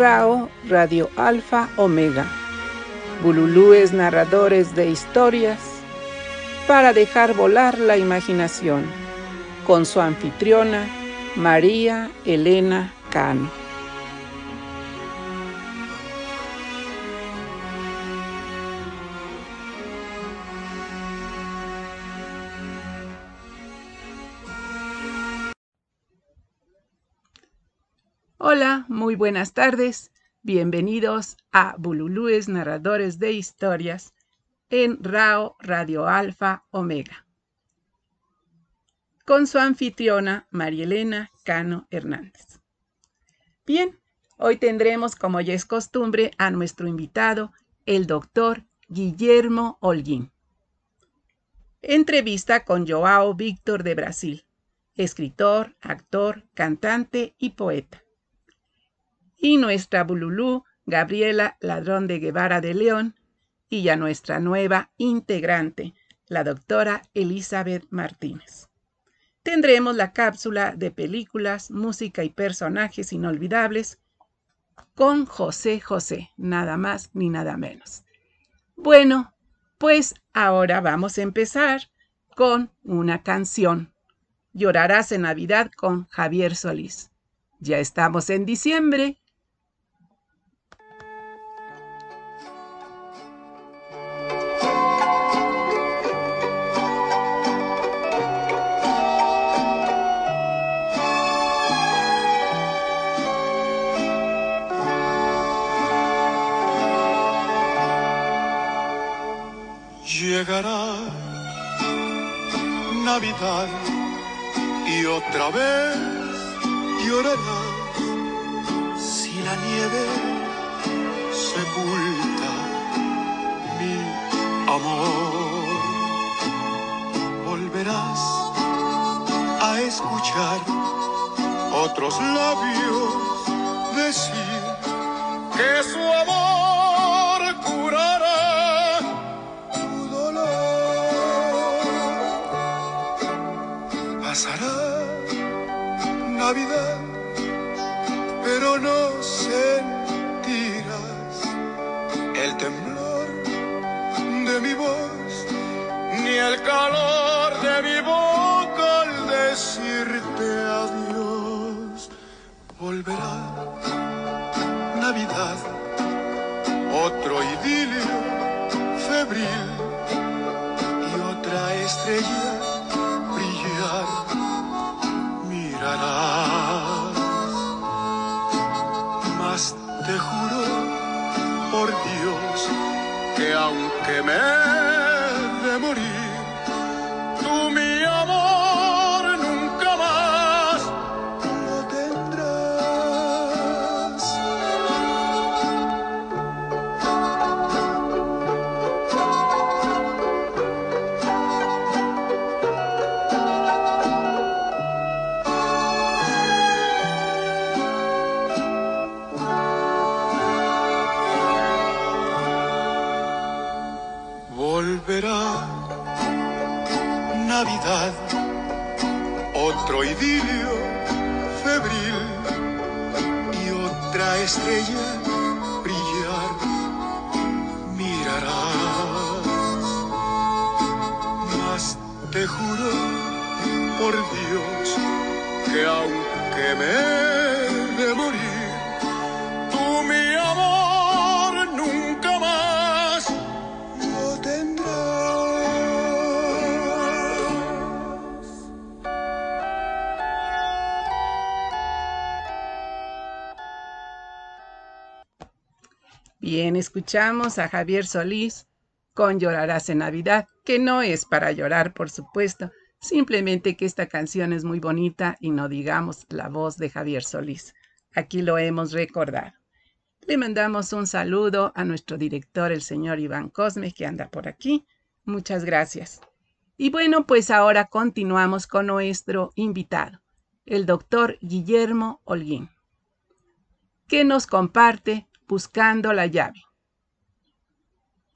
Rao Radio Alfa Omega. Bululúes narradores de historias para dejar volar la imaginación con su anfitriona María Elena Cano. Muy buenas tardes. Bienvenidos a Bululúes Narradores de Historias en RAO Radio Alfa Omega. Con su anfitriona Marielena Cano Hernández. Bien, hoy tendremos, como ya es costumbre, a nuestro invitado, el doctor Guillermo Holguín. Entrevista con Joao Víctor de Brasil, escritor, actor, cantante y poeta y nuestra Bululú, Gabriela Ladrón de Guevara de León, y ya nuestra nueva integrante, la doctora Elizabeth Martínez. Tendremos la cápsula de películas, música y personajes inolvidables con José José, nada más ni nada menos. Bueno, pues ahora vamos a empezar con una canción. Llorarás en Navidad con Javier Solís. Ya estamos en diciembre Navidad y otra vez llorarás si la nieve sepulta mi amor. Volverás a escuchar otros labios decir que su amor no sentirás el temblor de mi voz, ni el calor de mi boca al decirte adiós. Volverá Otro idilio febril y otra estrella brillar mirarás. Mas te juro por Dios que aunque me de morir, tú mi amor Bien, escuchamos a Javier Solís con Llorarás en Navidad, que no es para llorar, por supuesto, simplemente que esta canción es muy bonita y no digamos la voz de Javier Solís. Aquí lo hemos recordado. Le mandamos un saludo a nuestro director, el señor Iván Cosme, que anda por aquí. Muchas gracias. Y bueno, pues ahora continuamos con nuestro invitado, el doctor Guillermo Holguín, que nos comparte Buscando la llave.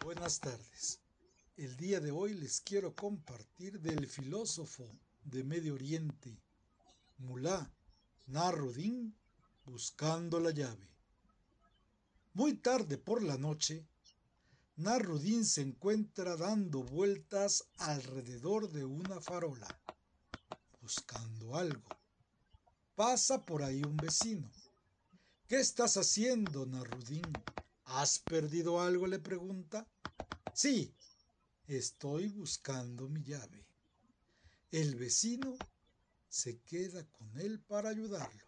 Buenas tardes. El día de hoy les quiero compartir del filósofo de Medio Oriente, Mulá Narudín, buscando la llave. Muy tarde por la noche, Narudín se encuentra dando vueltas alrededor de una farola, buscando algo. Pasa por ahí un vecino. ¿Qué estás haciendo, Narudín? ¿Has perdido algo? le pregunta. Sí, estoy buscando mi llave. El vecino se queda con él para ayudarlo.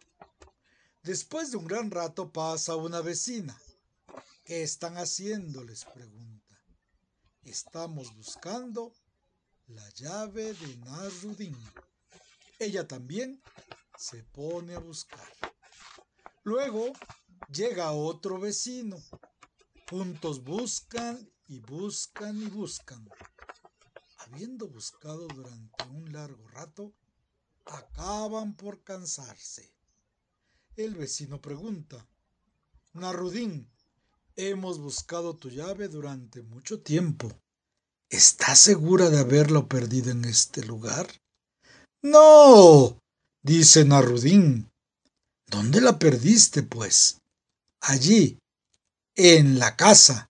Después de un gran rato pasa una vecina. ¿Qué están haciendo? les pregunta. Estamos buscando la llave de Narudín. Ella también se pone a buscar. Luego llega otro vecino. Juntos buscan y buscan y buscan. Habiendo buscado durante un largo rato, acaban por cansarse. El vecino pregunta, Narudín, hemos buscado tu llave durante mucho tiempo. ¿Estás segura de haberlo perdido en este lugar? No, dice Narudín. ¿Dónde la perdiste, pues? Allí, en la casa.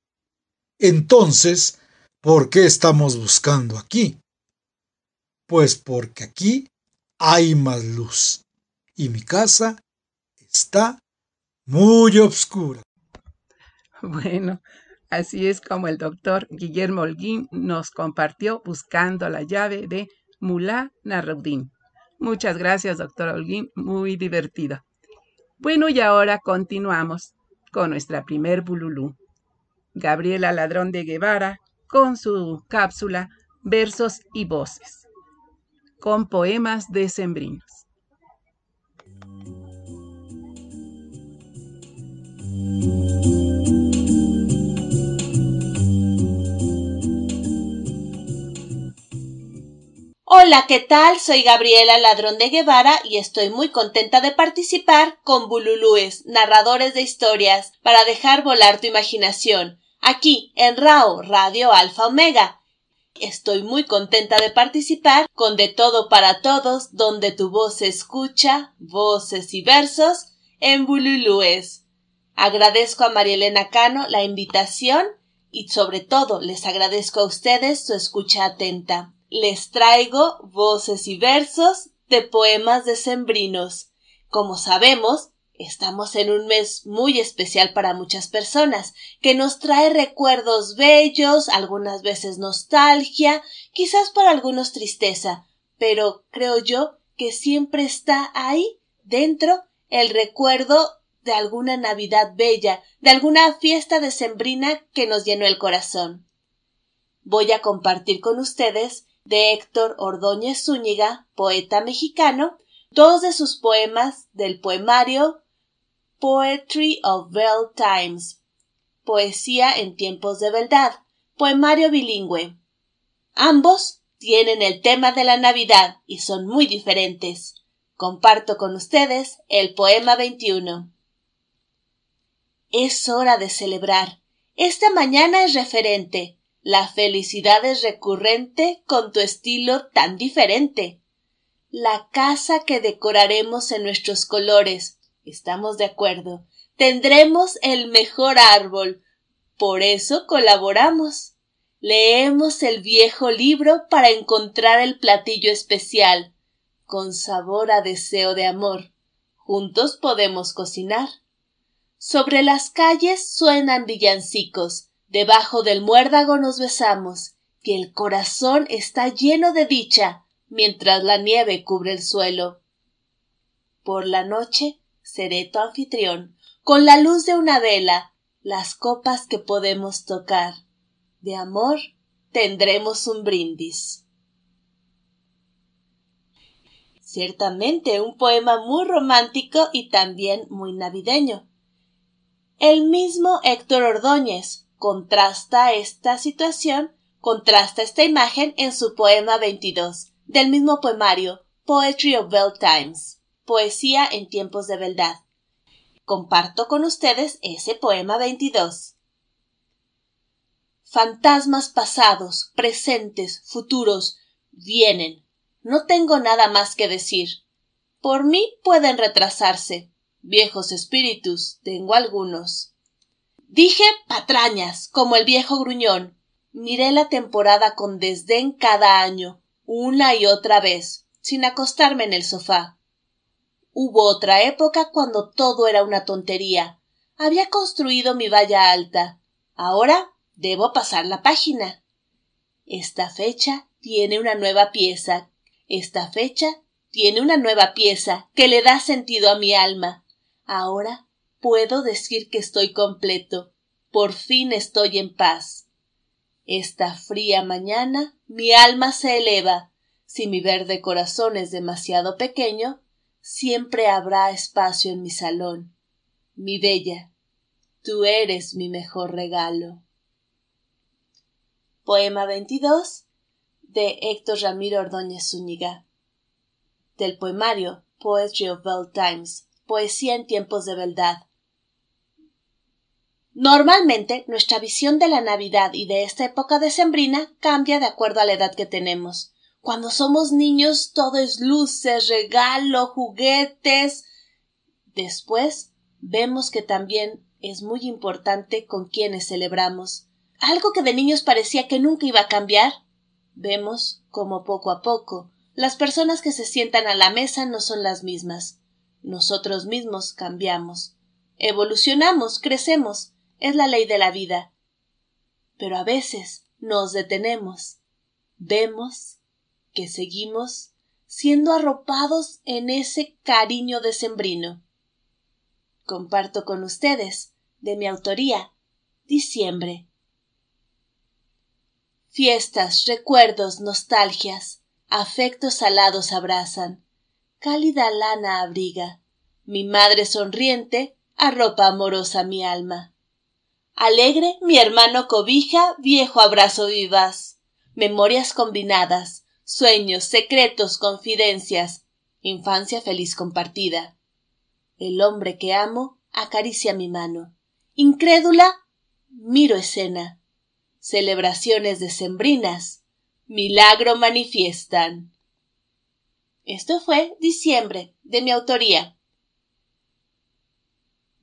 Entonces, ¿por qué estamos buscando aquí? Pues porque aquí hay más luz y mi casa está muy oscura. Bueno, así es como el doctor Guillermo Holguín nos compartió buscando la llave de Mulá Narudín. Muchas gracias, doctor Holguín, muy divertido. Bueno, y ahora continuamos con nuestra primer bululú. Gabriela Ladrón de Guevara con su cápsula Versos y Voces, con poemas decembrinos. Hola, ¿qué tal? Soy Gabriela Ladrón de Guevara y estoy muy contenta de participar con Bululúes, narradores de historias, para dejar volar tu imaginación, aquí en RAO, Radio Alfa Omega. Estoy muy contenta de participar con De Todo para Todos, donde tu voz se escucha, voces y versos, en Bululúes. Agradezco a Marielena Cano la invitación y sobre todo les agradezco a ustedes su escucha atenta les traigo voces y versos de poemas decembrinos. Como sabemos, estamos en un mes muy especial para muchas personas, que nos trae recuerdos bellos, algunas veces nostalgia, quizás para algunos tristeza, pero creo yo que siempre está ahí dentro el recuerdo de alguna Navidad bella, de alguna fiesta decembrina que nos llenó el corazón. Voy a compartir con ustedes de Héctor Ordóñez Zúñiga, poeta mexicano, dos de sus poemas del poemario Poetry of Bell Times, Poesía en tiempos de verdad, poemario bilingüe. Ambos tienen el tema de la Navidad y son muy diferentes. Comparto con ustedes el poema 21. Es hora de celebrar. Esta mañana es referente. La felicidad es recurrente con tu estilo tan diferente. La casa que decoraremos en nuestros colores. Estamos de acuerdo. Tendremos el mejor árbol. Por eso colaboramos. Leemos el viejo libro para encontrar el platillo especial, con sabor a deseo de amor. Juntos podemos cocinar. Sobre las calles suenan villancicos, Debajo del muérdago nos besamos, que el corazón está lleno de dicha mientras la nieve cubre el suelo. Por la noche seré tu anfitrión, con la luz de una vela, las copas que podemos tocar. De amor tendremos un brindis. Ciertamente un poema muy romántico y también muy navideño. El mismo Héctor Ordóñez, contrasta esta situación, contrasta esta imagen en su poema 22, del mismo poemario Poetry of Bell Times, Poesía en tiempos de verdad. Comparto con ustedes ese poema 22. Fantasmas pasados, presentes, futuros, vienen. No tengo nada más que decir. Por mí pueden retrasarse. Viejos espíritus, tengo algunos Dije patrañas, como el viejo gruñón. Miré la temporada con desdén cada año, una y otra vez, sin acostarme en el sofá. Hubo otra época cuando todo era una tontería. Había construido mi valla alta. Ahora debo pasar la página. Esta fecha tiene una nueva pieza. Esta fecha tiene una nueva pieza que le da sentido a mi alma. Ahora puedo decir que estoy completo. Por fin estoy en paz. Esta fría mañana mi alma se eleva. Si mi verde corazón es demasiado pequeño, siempre habrá espacio en mi salón. Mi bella, tú eres mi mejor regalo. Poema 22 de Héctor Ramiro Ordóñez Zúñiga. Del poemario Poetry of Bell Times, Poesía en tiempos de beldad. Normalmente nuestra visión de la Navidad y de esta época decembrina cambia de acuerdo a la edad que tenemos. Cuando somos niños todo es luces, regalo, juguetes. Después vemos que también es muy importante con quienes celebramos. Algo que de niños parecía que nunca iba a cambiar. Vemos como poco a poco las personas que se sientan a la mesa no son las mismas. Nosotros mismos cambiamos. Evolucionamos, crecemos. Es la ley de la vida. Pero a veces nos detenemos. Vemos que seguimos siendo arropados en ese cariño decembrino. Comparto con ustedes, de mi autoría, Diciembre. Fiestas, recuerdos, nostalgias, afectos salados abrazan, cálida lana abriga, mi madre sonriente arropa amorosa mi alma. Alegre mi hermano cobija, viejo abrazo vivas, memorias combinadas, sueños, secretos, confidencias, infancia feliz compartida. El hombre que amo acaricia mi mano. Incrédula, miro escena. Celebraciones decembrinas, milagro manifiestan. Esto fue diciembre, de mi autoría.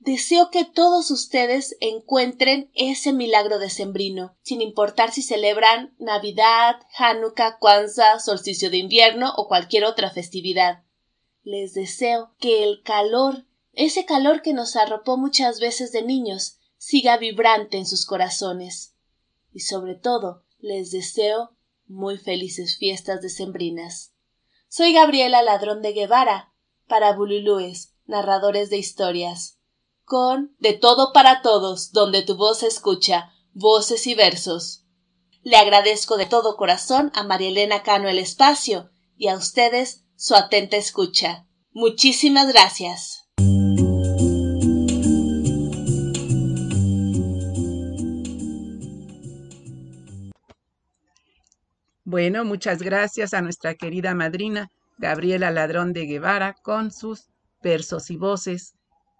Deseo que todos ustedes encuentren ese milagro decembrino, sin importar si celebran Navidad, Hanukkah, Kwanzaa, solsticio de invierno o cualquier otra festividad. Les deseo que el calor, ese calor que nos arropó muchas veces de niños, siga vibrante en sus corazones. Y sobre todo, les deseo muy felices fiestas decembrinas. Soy Gabriela Ladrón de Guevara, para Bululúes, narradores de historias con De todo para todos, donde tu voz escucha, voces y versos. Le agradezco de todo corazón a María Elena Cano el espacio y a ustedes su atenta escucha. Muchísimas gracias. Bueno, muchas gracias a nuestra querida madrina Gabriela Ladrón de Guevara con sus versos y voces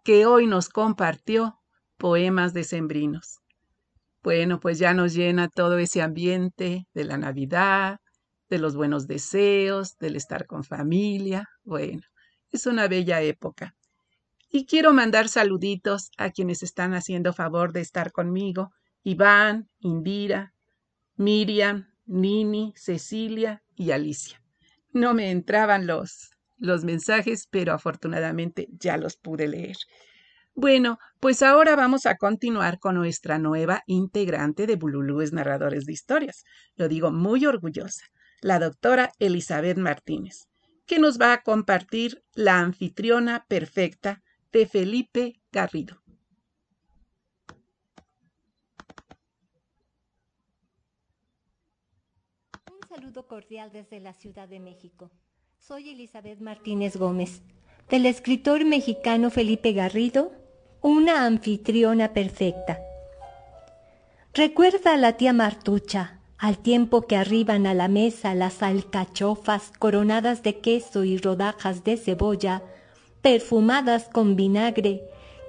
que hoy nos compartió poemas decembrinos. Bueno, pues ya nos llena todo ese ambiente de la Navidad, de los buenos deseos, del estar con familia. Bueno, es una bella época. Y quiero mandar saluditos a quienes están haciendo favor de estar conmigo. Iván, Indira, Miriam, Nini, Cecilia y Alicia. No me entraban los los mensajes, pero afortunadamente ya los pude leer. Bueno, pues ahora vamos a continuar con nuestra nueva integrante de Bululúes Narradores de Historias. Lo digo muy orgullosa, la doctora Elizabeth Martínez, que nos va a compartir la anfitriona perfecta de Felipe Garrido. Un saludo cordial desde la Ciudad de México. Soy Elizabeth Martínez Gómez, del escritor mexicano Felipe Garrido, una anfitriona perfecta. Recuerda a la tía Martucha, al tiempo que arriban a la mesa las alcachofas coronadas de queso y rodajas de cebolla, perfumadas con vinagre,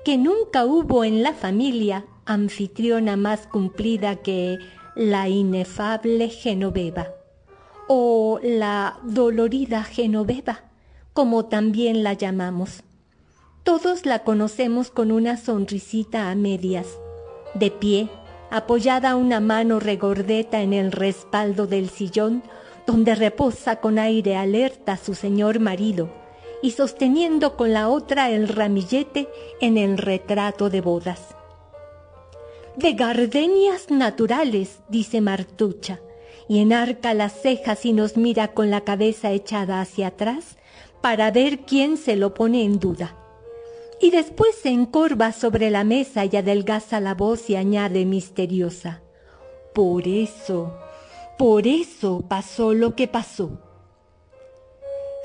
que nunca hubo en la familia anfitriona más cumplida que la inefable Genoveva o la dolorida Genoveva, como también la llamamos. Todos la conocemos con una sonrisita a medias, De pie, apoyada una mano regordeta en el respaldo del sillón, donde reposa con aire alerta su señor marido, y sosteniendo con la otra el ramillete en el retrato de bodas. De gardenias naturales, dice Martucha, y enarca las cejas y nos mira con la cabeza echada hacia atrás para ver quién se lo pone en duda. Y después se encorva sobre la mesa y adelgaza la voz y añade misteriosa. Por eso, por eso pasó lo que pasó.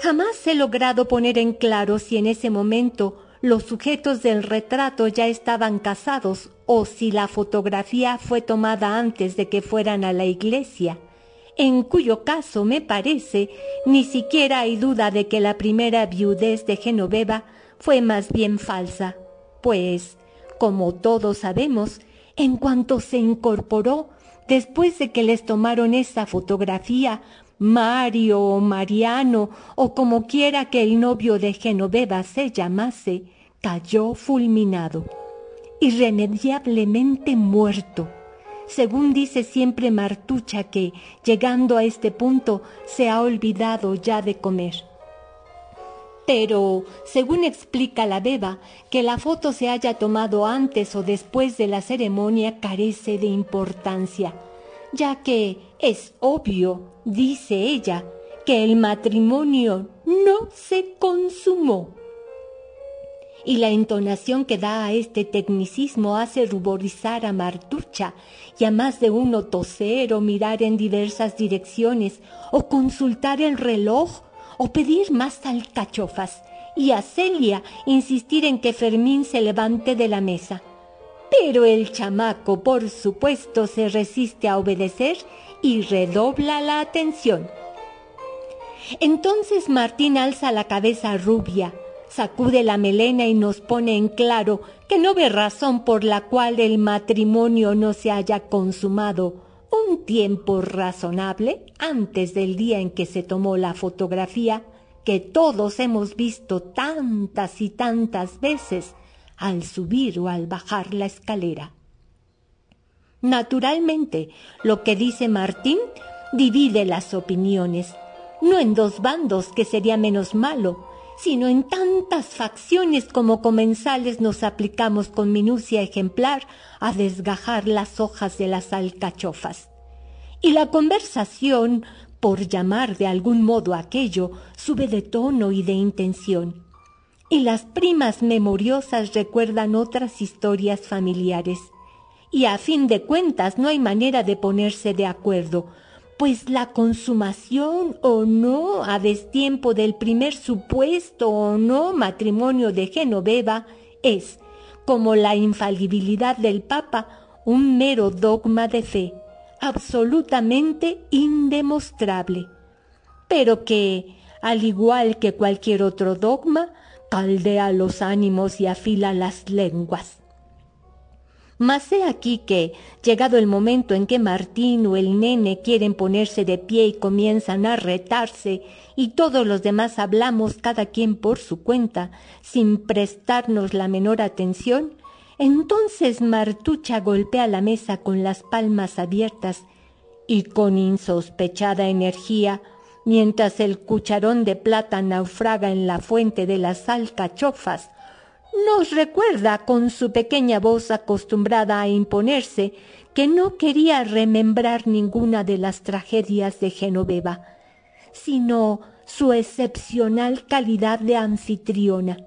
Jamás he logrado poner en claro si en ese momento los sujetos del retrato ya estaban casados o si la fotografía fue tomada antes de que fueran a la iglesia, en cuyo caso me parece ni siquiera hay duda de que la primera viudez de Genoveva fue más bien falsa, pues, como todos sabemos, en cuanto se incorporó, después de que les tomaron esa fotografía, Mario o Mariano o como quiera que el novio de Genoveva se llamase, cayó fulminado, irremediablemente muerto. Según dice siempre Martucha que, llegando a este punto, se ha olvidado ya de comer. Pero, según explica la beba, que la foto se haya tomado antes o después de la ceremonia carece de importancia, ya que es obvio, dice ella, que el matrimonio no se consumó. Y la entonación que da a este tecnicismo hace ruborizar a Martucha y a más de uno toser o mirar en diversas direcciones o consultar el reloj o pedir más alcachofas y a Celia insistir en que Fermín se levante de la mesa. Pero el chamaco, por supuesto, se resiste a obedecer y redobla la atención. Entonces Martín alza la cabeza rubia, sacude la melena y nos pone en claro que no ve razón por la cual el matrimonio no se haya consumado un tiempo razonable antes del día en que se tomó la fotografía que todos hemos visto tantas y tantas veces al subir o al bajar la escalera. Naturalmente, lo que dice Martín divide las opiniones, no en dos bandos, que sería menos malo, sino en tantas facciones como comensales nos aplicamos con minucia ejemplar a desgajar las hojas de las alcachofas. Y la conversación, por llamar de algún modo aquello, sube de tono y de intención. Y las primas memoriosas recuerdan otras historias familiares. Y a fin de cuentas no hay manera de ponerse de acuerdo, pues la consumación o no a destiempo del primer supuesto o no matrimonio de Genoveva es, como la infalibilidad del Papa, un mero dogma de fe, absolutamente indemostrable, pero que, al igual que cualquier otro dogma, caldea los ánimos y afila las lenguas. Mas he aquí que, llegado el momento en que Martín o el nene quieren ponerse de pie y comienzan a retarse, y todos los demás hablamos cada quien por su cuenta, sin prestarnos la menor atención, entonces Martucha golpea la mesa con las palmas abiertas y con insospechada energía, mientras el cucharón de plata naufraga en la fuente de las alcachofas, nos recuerda con su pequeña voz acostumbrada a imponerse que no quería remembrar ninguna de las tragedias de Genoveva, sino su excepcional calidad de anfitriona,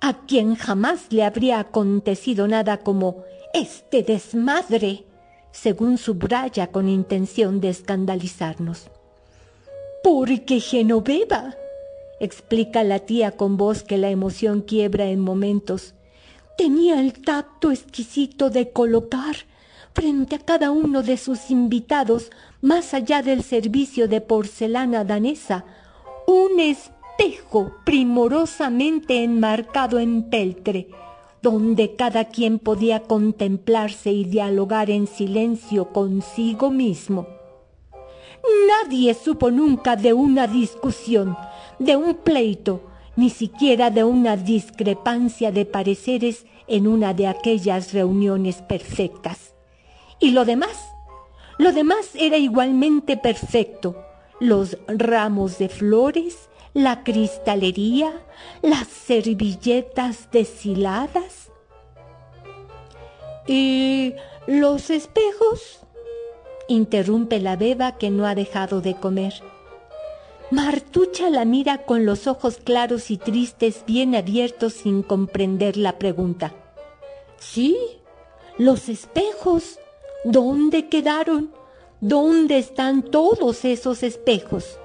a quien jamás le habría acontecido nada como este desmadre, según subraya con intención de escandalizarnos. Porque Genoveva explica la tía con voz que la emoción quiebra en momentos. Tenía el tacto exquisito de colocar frente a cada uno de sus invitados, más allá del servicio de porcelana danesa, un espejo primorosamente enmarcado en peltre, donde cada quien podía contemplarse y dialogar en silencio consigo mismo. Nadie supo nunca de una discusión, de un pleito ni siquiera de una discrepancia de pareceres en una de aquellas reuniones perfectas. Y lo demás, lo demás era igualmente perfecto. Los ramos de flores, la cristalería, las servilletas deshiladas. ¿Y los espejos? interrumpe la beba que no ha dejado de comer. Martucha la mira con los ojos claros y tristes bien abiertos sin comprender la pregunta. Sí, los espejos. ¿Dónde quedaron? ¿Dónde están todos esos espejos?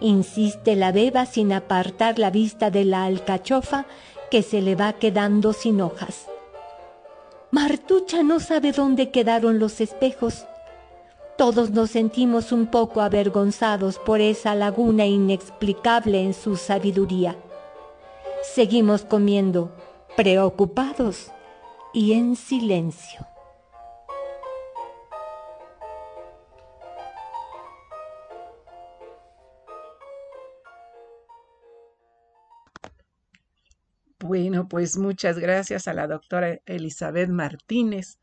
Insiste la beba sin apartar la vista de la alcachofa que se le va quedando sin hojas. Martucha no sabe dónde quedaron los espejos. Todos nos sentimos un poco avergonzados por esa laguna inexplicable en su sabiduría. Seguimos comiendo, preocupados y en silencio. Bueno, pues muchas gracias a la doctora Elizabeth Martínez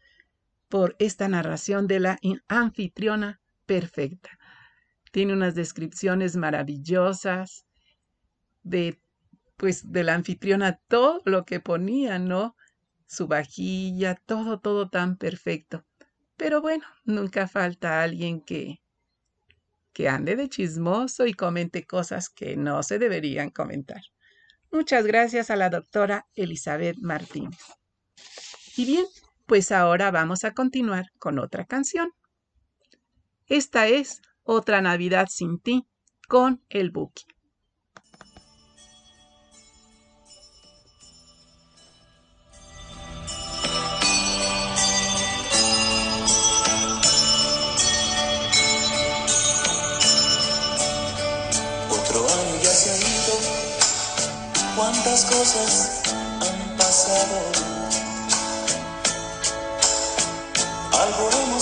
por esta narración de la anfitriona perfecta. Tiene unas descripciones maravillosas de pues de la anfitriona todo lo que ponía, ¿no? Su vajilla, todo, todo tan perfecto. Pero bueno, nunca falta alguien que que ande de chismoso y comente cosas que no se deberían comentar. Muchas gracias a la doctora Elizabeth Martínez. Y bien, pues ahora vamos a continuar con otra canción. Esta es Otra Navidad sin ti con el Buki. Cuántas cosas han pasado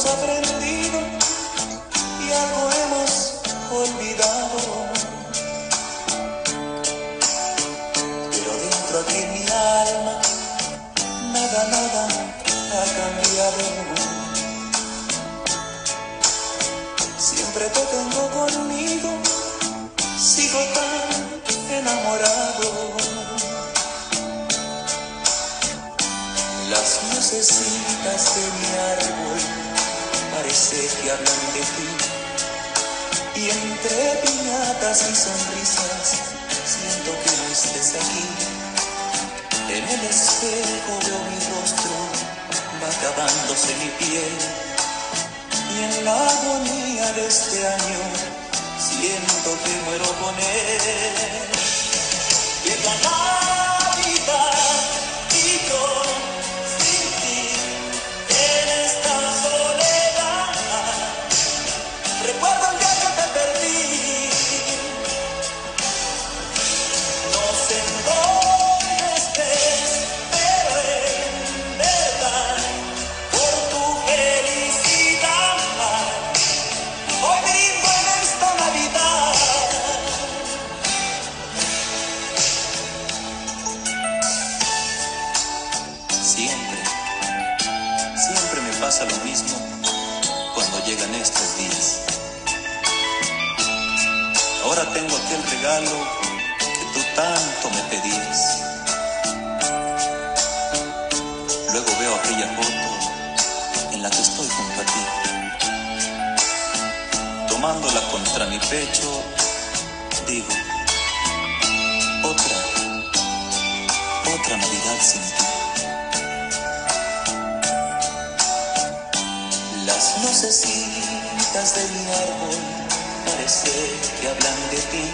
aprendido y algo hemos olvidado. Pero dentro en mi alma, nada, nada ha cambiado. Siempre te tengo conmigo, sigo tan enamorado. Las lucecitas de mi árbol que hablan de ti. Y entre piñatas y sonrisas siento que no estés aquí. En el espejo veo mi rostro, va acabándose mi piel. Y en la agonía de este año siento que muero con él. Aquel regalo que tú tanto me pedías. Luego veo aquella foto en la que estoy junto a ti. Tomándola contra mi pecho, digo, otra, otra Navidad sin ti. Las lucecitas de mi árbol parece que hablan de ti.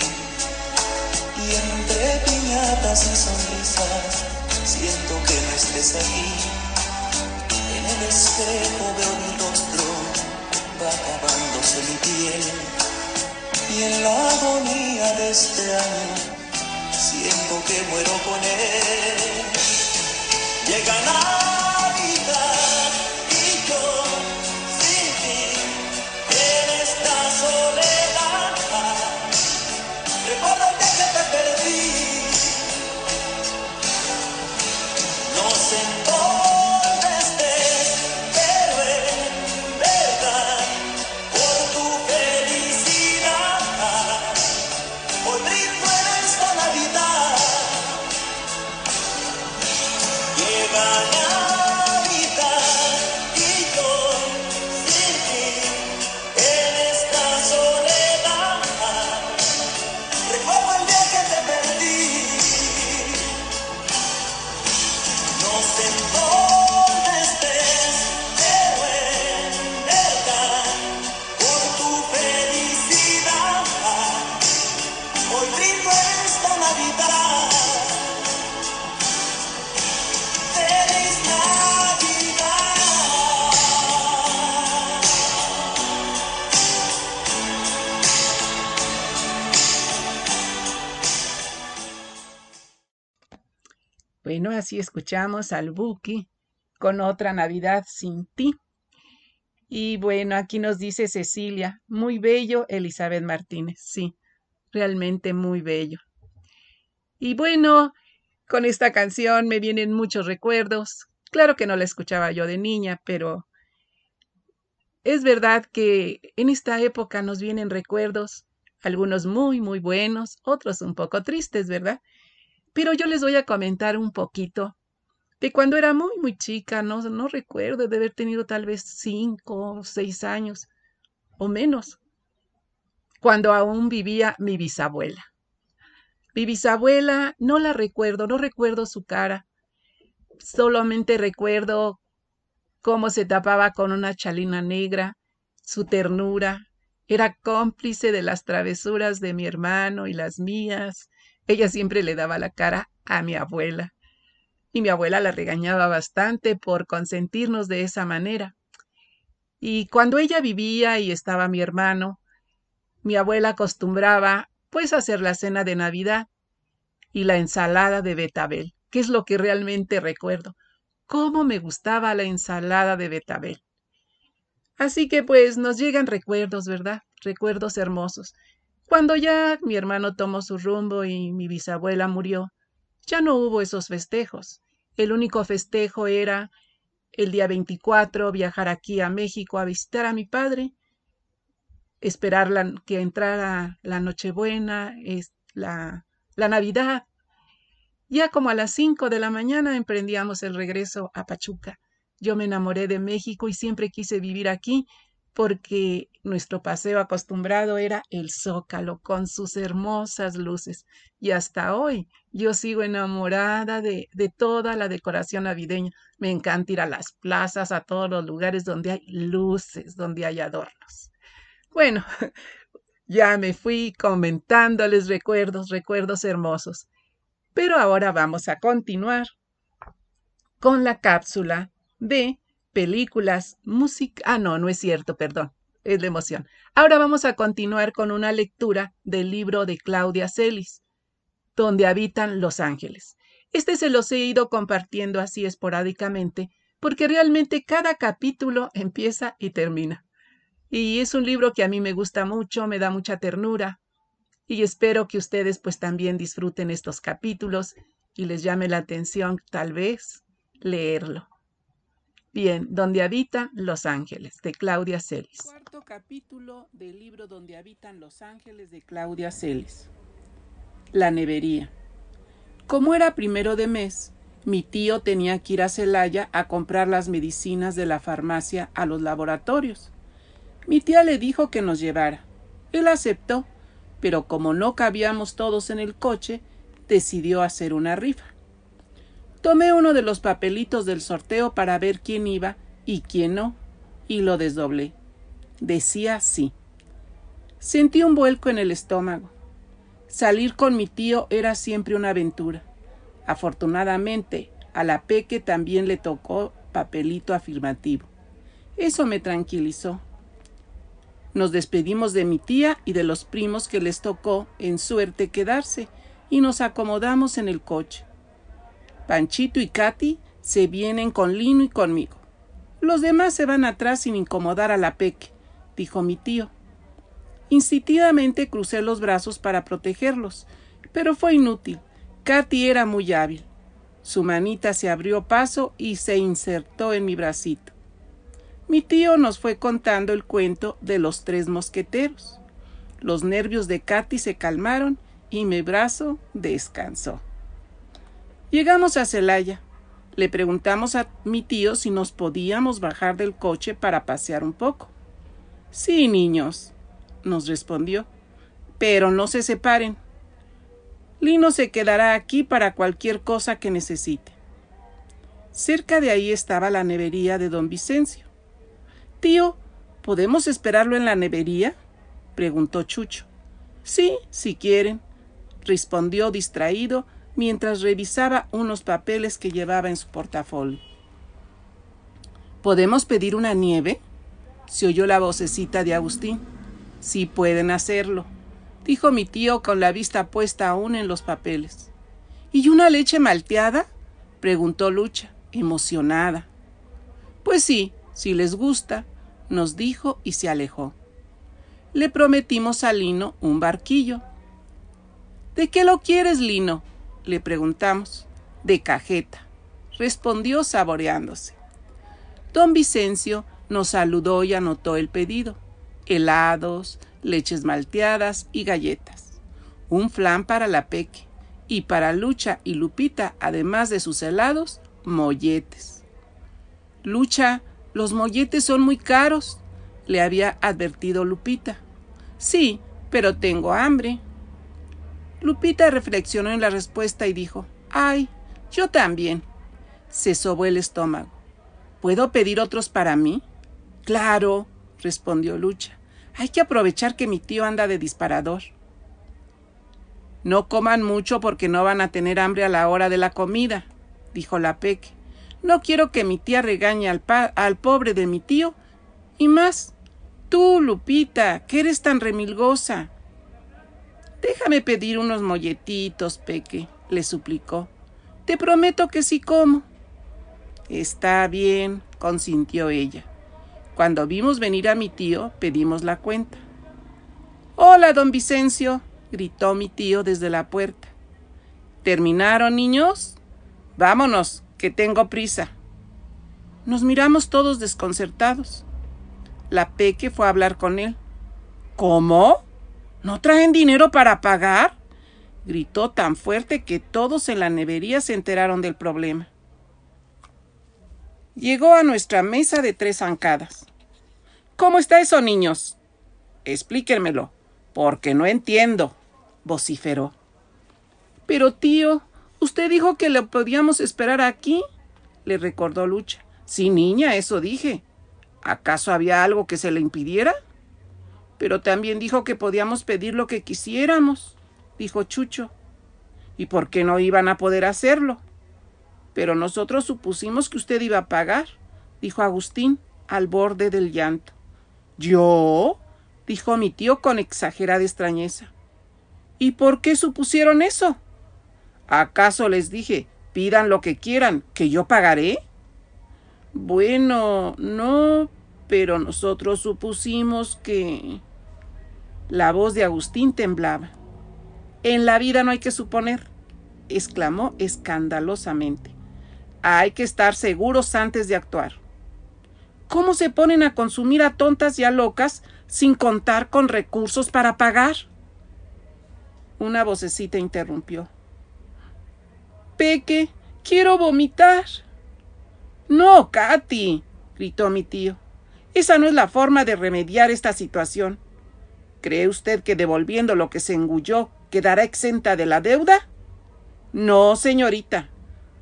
Y entre piñatas y sonrisas siento que no estés aquí. En el espejo veo mi rostro, va acabándose mi piel. Y en la agonía de este año siento que muero con él. Llega Navidad escuchamos al Buki con otra Navidad sin ti. Y bueno, aquí nos dice Cecilia, muy bello Elizabeth Martínez, sí, realmente muy bello. Y bueno, con esta canción me vienen muchos recuerdos. Claro que no la escuchaba yo de niña, pero es verdad que en esta época nos vienen recuerdos, algunos muy, muy buenos, otros un poco tristes, ¿verdad? Pero yo les voy a comentar un poquito de cuando era muy, muy chica, no, no recuerdo de haber tenido tal vez cinco o seis años o menos, cuando aún vivía mi bisabuela. Mi bisabuela no la recuerdo, no recuerdo su cara, solamente recuerdo cómo se tapaba con una chalina negra, su ternura, era cómplice de las travesuras de mi hermano y las mías, ella siempre le daba la cara a mi abuela y mi abuela la regañaba bastante por consentirnos de esa manera. Y cuando ella vivía y estaba mi hermano, mi abuela acostumbraba pues hacer la cena de Navidad y la ensalada de betabel, que es lo que realmente recuerdo. Cómo me gustaba la ensalada de betabel. Así que pues nos llegan recuerdos, ¿verdad? Recuerdos hermosos. Cuando ya mi hermano tomó su rumbo y mi bisabuela murió, ya no hubo esos festejos. El único festejo era el día 24 viajar aquí a México a visitar a mi padre, esperar que entrara la Nochebuena, la, la Navidad. Ya como a las 5 de la mañana emprendíamos el regreso a Pachuca. Yo me enamoré de México y siempre quise vivir aquí porque nuestro paseo acostumbrado era el zócalo con sus hermosas luces. Y hasta hoy yo sigo enamorada de, de, toda la decoración navideña. Me encanta ir a las plazas, a todos los lugares donde hay luces, donde hay adornos. Bueno, ya me fui comentándoles recuerdos, recuerdos hermosos. Pero ahora vamos a continuar con la cápsula de películas, música. Ah, no, no es cierto, perdón, es de emoción. Ahora vamos a continuar con una lectura del libro de Claudia Celis, donde habitan los ángeles. Este se los he ido compartiendo así esporádicamente, porque realmente cada capítulo empieza y termina. Y es un libro que a mí me gusta mucho, me da mucha ternura, y espero que ustedes pues también disfruten estos capítulos y les llame la atención tal vez leerlo. Bien, donde habitan los ángeles, de Claudia Celis. Cuarto capítulo del libro Donde habitan los ángeles de Claudia Celis. La nevería. Como era primero de mes, mi tío tenía que ir a Celaya a comprar las medicinas de la farmacia a los laboratorios. Mi tía le dijo que nos llevara. Él aceptó, pero como no cabíamos todos en el coche, decidió hacer una rifa. Tomé uno de los papelitos del sorteo para ver quién iba y quién no, y lo desdoblé. Decía sí. Sentí un vuelco en el estómago. Salir con mi tío era siempre una aventura. Afortunadamente, a la Peque también le tocó papelito afirmativo. Eso me tranquilizó. Nos despedimos de mi tía y de los primos que les tocó en suerte quedarse y nos acomodamos en el coche. Panchito y Katy se vienen con Lino y conmigo. Los demás se van atrás sin incomodar a la Peque, dijo mi tío. Instintivamente crucé los brazos para protegerlos, pero fue inútil. Katy era muy hábil. Su manita se abrió paso y se insertó en mi bracito. Mi tío nos fue contando el cuento de los tres mosqueteros. Los nervios de Katy se calmaron y mi brazo descansó. Llegamos a Celaya. Le preguntamos a mi tío si nos podíamos bajar del coche para pasear un poco. Sí, niños, nos respondió, pero no se separen. Lino se quedará aquí para cualquier cosa que necesite. Cerca de ahí estaba la nevería de don Vicencio. Tío, ¿podemos esperarlo en la nevería? preguntó Chucho. Sí, si quieren, respondió distraído mientras revisaba unos papeles que llevaba en su portafolio. ¿Podemos pedir una nieve? se oyó la vocecita de Agustín. Sí pueden hacerlo, dijo mi tío con la vista puesta aún en los papeles. ¿Y una leche malteada? preguntó Lucha emocionada. Pues sí, si les gusta, nos dijo y se alejó. Le prometimos a Lino un barquillo. ¿De qué lo quieres, Lino? Le preguntamos. De cajeta, respondió saboreándose. Don Vicencio nos saludó y anotó el pedido. Helados, leches malteadas y galletas. Un flan para la peque. Y para Lucha y Lupita, además de sus helados, molletes. Lucha, los molletes son muy caros, le había advertido Lupita. Sí, pero tengo hambre. Lupita reflexionó en la respuesta y dijo, Ay, yo también. Se sobó el estómago. ¿Puedo pedir otros para mí? Claro, respondió Lucha. Hay que aprovechar que mi tío anda de disparador. No coman mucho porque no van a tener hambre a la hora de la comida, dijo la Peque. No quiero que mi tía regañe al, al pobre de mi tío. Y más, tú, Lupita, que eres tan remilgosa. Déjame pedir unos molletitos, Peque, le suplicó. Te prometo que sí como. Está bien, consintió ella. Cuando vimos venir a mi tío, pedimos la cuenta. Hola, don Vicencio, gritó mi tío desde la puerta. ¿Terminaron, niños? Vámonos, que tengo prisa. Nos miramos todos desconcertados. La Peque fue a hablar con él. ¿Cómo? ¿No traen dinero para pagar? gritó tan fuerte que todos en la nevería se enteraron del problema. Llegó a nuestra mesa de tres zancadas. ¿Cómo está eso, niños? Explíquenmelo, porque no entiendo, vociferó. Pero tío, Usted dijo que le podíamos esperar aquí, le recordó Lucha. Sí, niña, eso dije. ¿Acaso había algo que se le impidiera? Pero también dijo que podíamos pedir lo que quisiéramos, dijo Chucho. ¿Y por qué no iban a poder hacerlo? Pero nosotros supusimos que usted iba a pagar, dijo Agustín, al borde del llanto. ¿Yo? dijo mi tío con exagerada extrañeza. ¿Y por qué supusieron eso? ¿Acaso les dije, pidan lo que quieran, que yo pagaré? Bueno, no, pero nosotros supusimos que... La voz de Agustín temblaba. En la vida no hay que suponer, exclamó escandalosamente. Hay que estar seguros antes de actuar. ¿Cómo se ponen a consumir a tontas y a locas sin contar con recursos para pagar? Una vocecita interrumpió. Peque, quiero vomitar. No, Katy, gritó mi tío. Esa no es la forma de remediar esta situación. ¿Cree usted que devolviendo lo que se engulló quedará exenta de la deuda? No, señorita.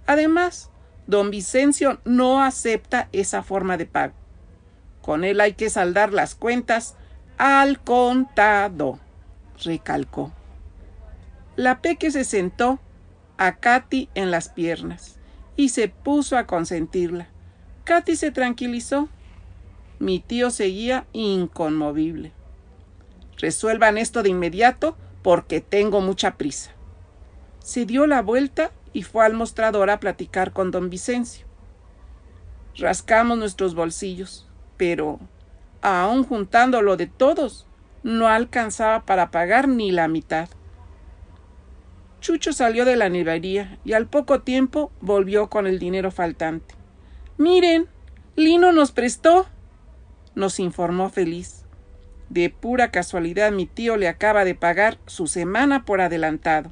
Además, don Vicencio no acepta esa forma de pago. Con él hay que saldar las cuentas al contado, recalcó. La peque se sentó a Katy en las piernas y se puso a consentirla. Katy se tranquilizó. Mi tío seguía inconmovible. Resuelvan esto de inmediato porque tengo mucha prisa. Se dio la vuelta y fue al mostrador a platicar con don Vicencio. Rascamos nuestros bolsillos, pero, aun juntando lo de todos, no alcanzaba para pagar ni la mitad. Chucho salió de la nevería y al poco tiempo volvió con el dinero faltante. Miren, Lino nos prestó, nos informó feliz. De pura casualidad mi tío le acaba de pagar su semana por adelantado.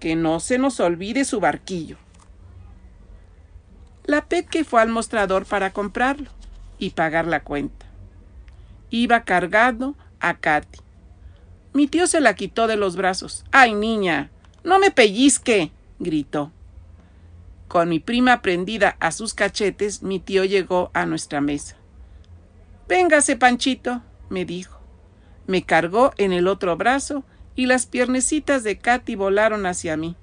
Que no se nos olvide su barquillo. La Peque fue al mostrador para comprarlo y pagar la cuenta. Iba cargando a Katy. Mi tío se la quitó de los brazos. ¡Ay, niña! ¡No me pellizque! gritó. Con mi prima prendida a sus cachetes, mi tío llegó a nuestra mesa. Véngase, Panchito, me dijo. Me cargó en el otro brazo y las piernecitas de Katy volaron hacia mí.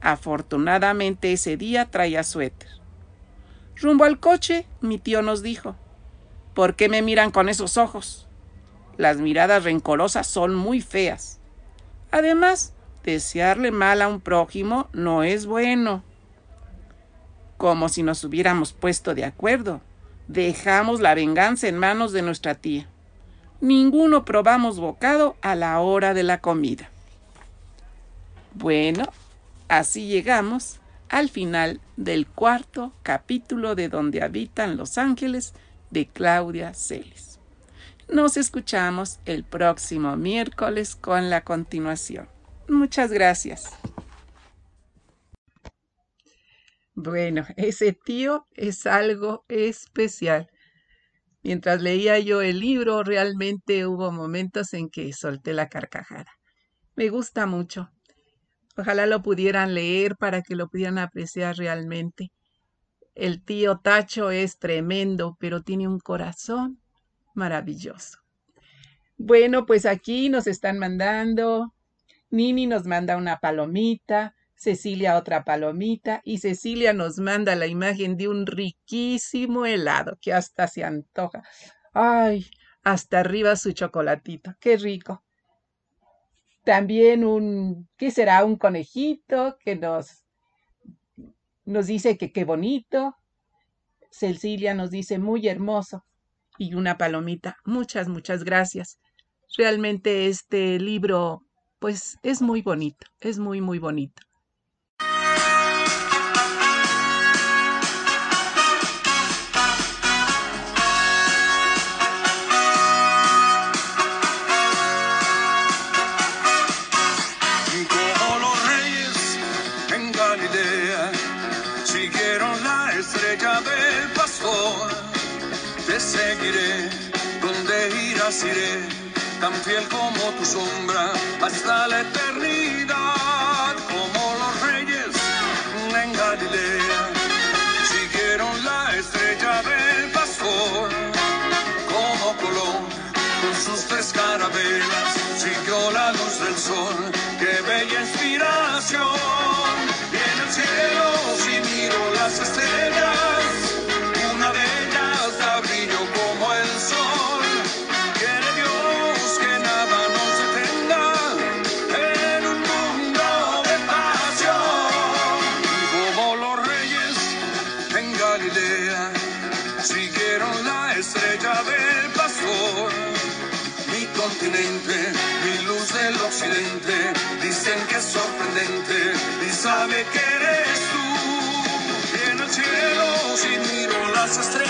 Afortunadamente ese día traía suéter. Rumbo al coche, mi tío nos dijo, ¿por qué me miran con esos ojos? Las miradas rencorosas son muy feas. Además, desearle mal a un prójimo no es bueno. Como si nos hubiéramos puesto de acuerdo. Dejamos la venganza en manos de nuestra tía. Ninguno probamos bocado a la hora de la comida. Bueno, así llegamos al final del cuarto capítulo de Donde habitan los ángeles de Claudia Celis. Nos escuchamos el próximo miércoles con la continuación. Muchas gracias. Bueno, ese tío es algo especial. Mientras leía yo el libro, realmente hubo momentos en que solté la carcajada. Me gusta mucho. Ojalá lo pudieran leer para que lo pudieran apreciar realmente. El tío Tacho es tremendo, pero tiene un corazón maravilloso. Bueno, pues aquí nos están mandando. Nini nos manda una palomita. Cecilia otra palomita y Cecilia nos manda la imagen de un riquísimo helado que hasta se antoja. Ay, hasta arriba su chocolatito, qué rico. También un, ¿qué será? Un conejito que nos, nos dice que qué bonito. Cecilia nos dice muy hermoso. Y una palomita. Muchas, muchas gracias. Realmente este libro, pues es muy bonito, es muy, muy bonito. Tan fiel como tu sombra hasta la eternidad, miro las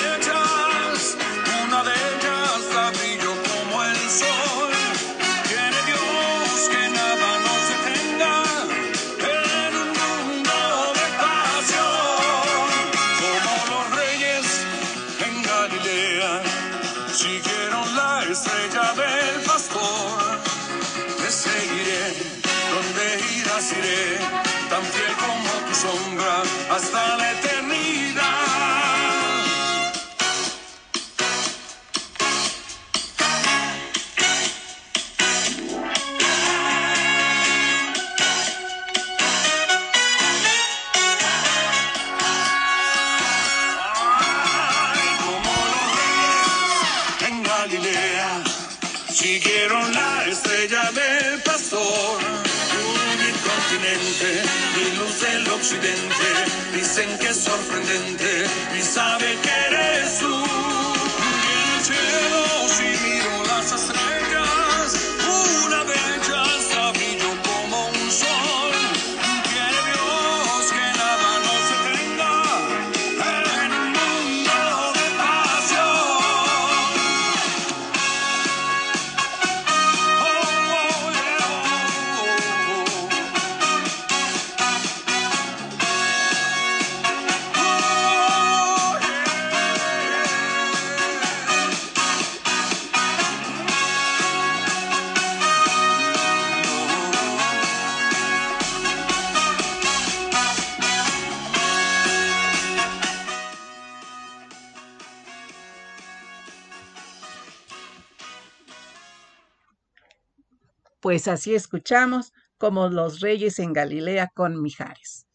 Pues así escuchamos como los reyes en Galilea con Mijares.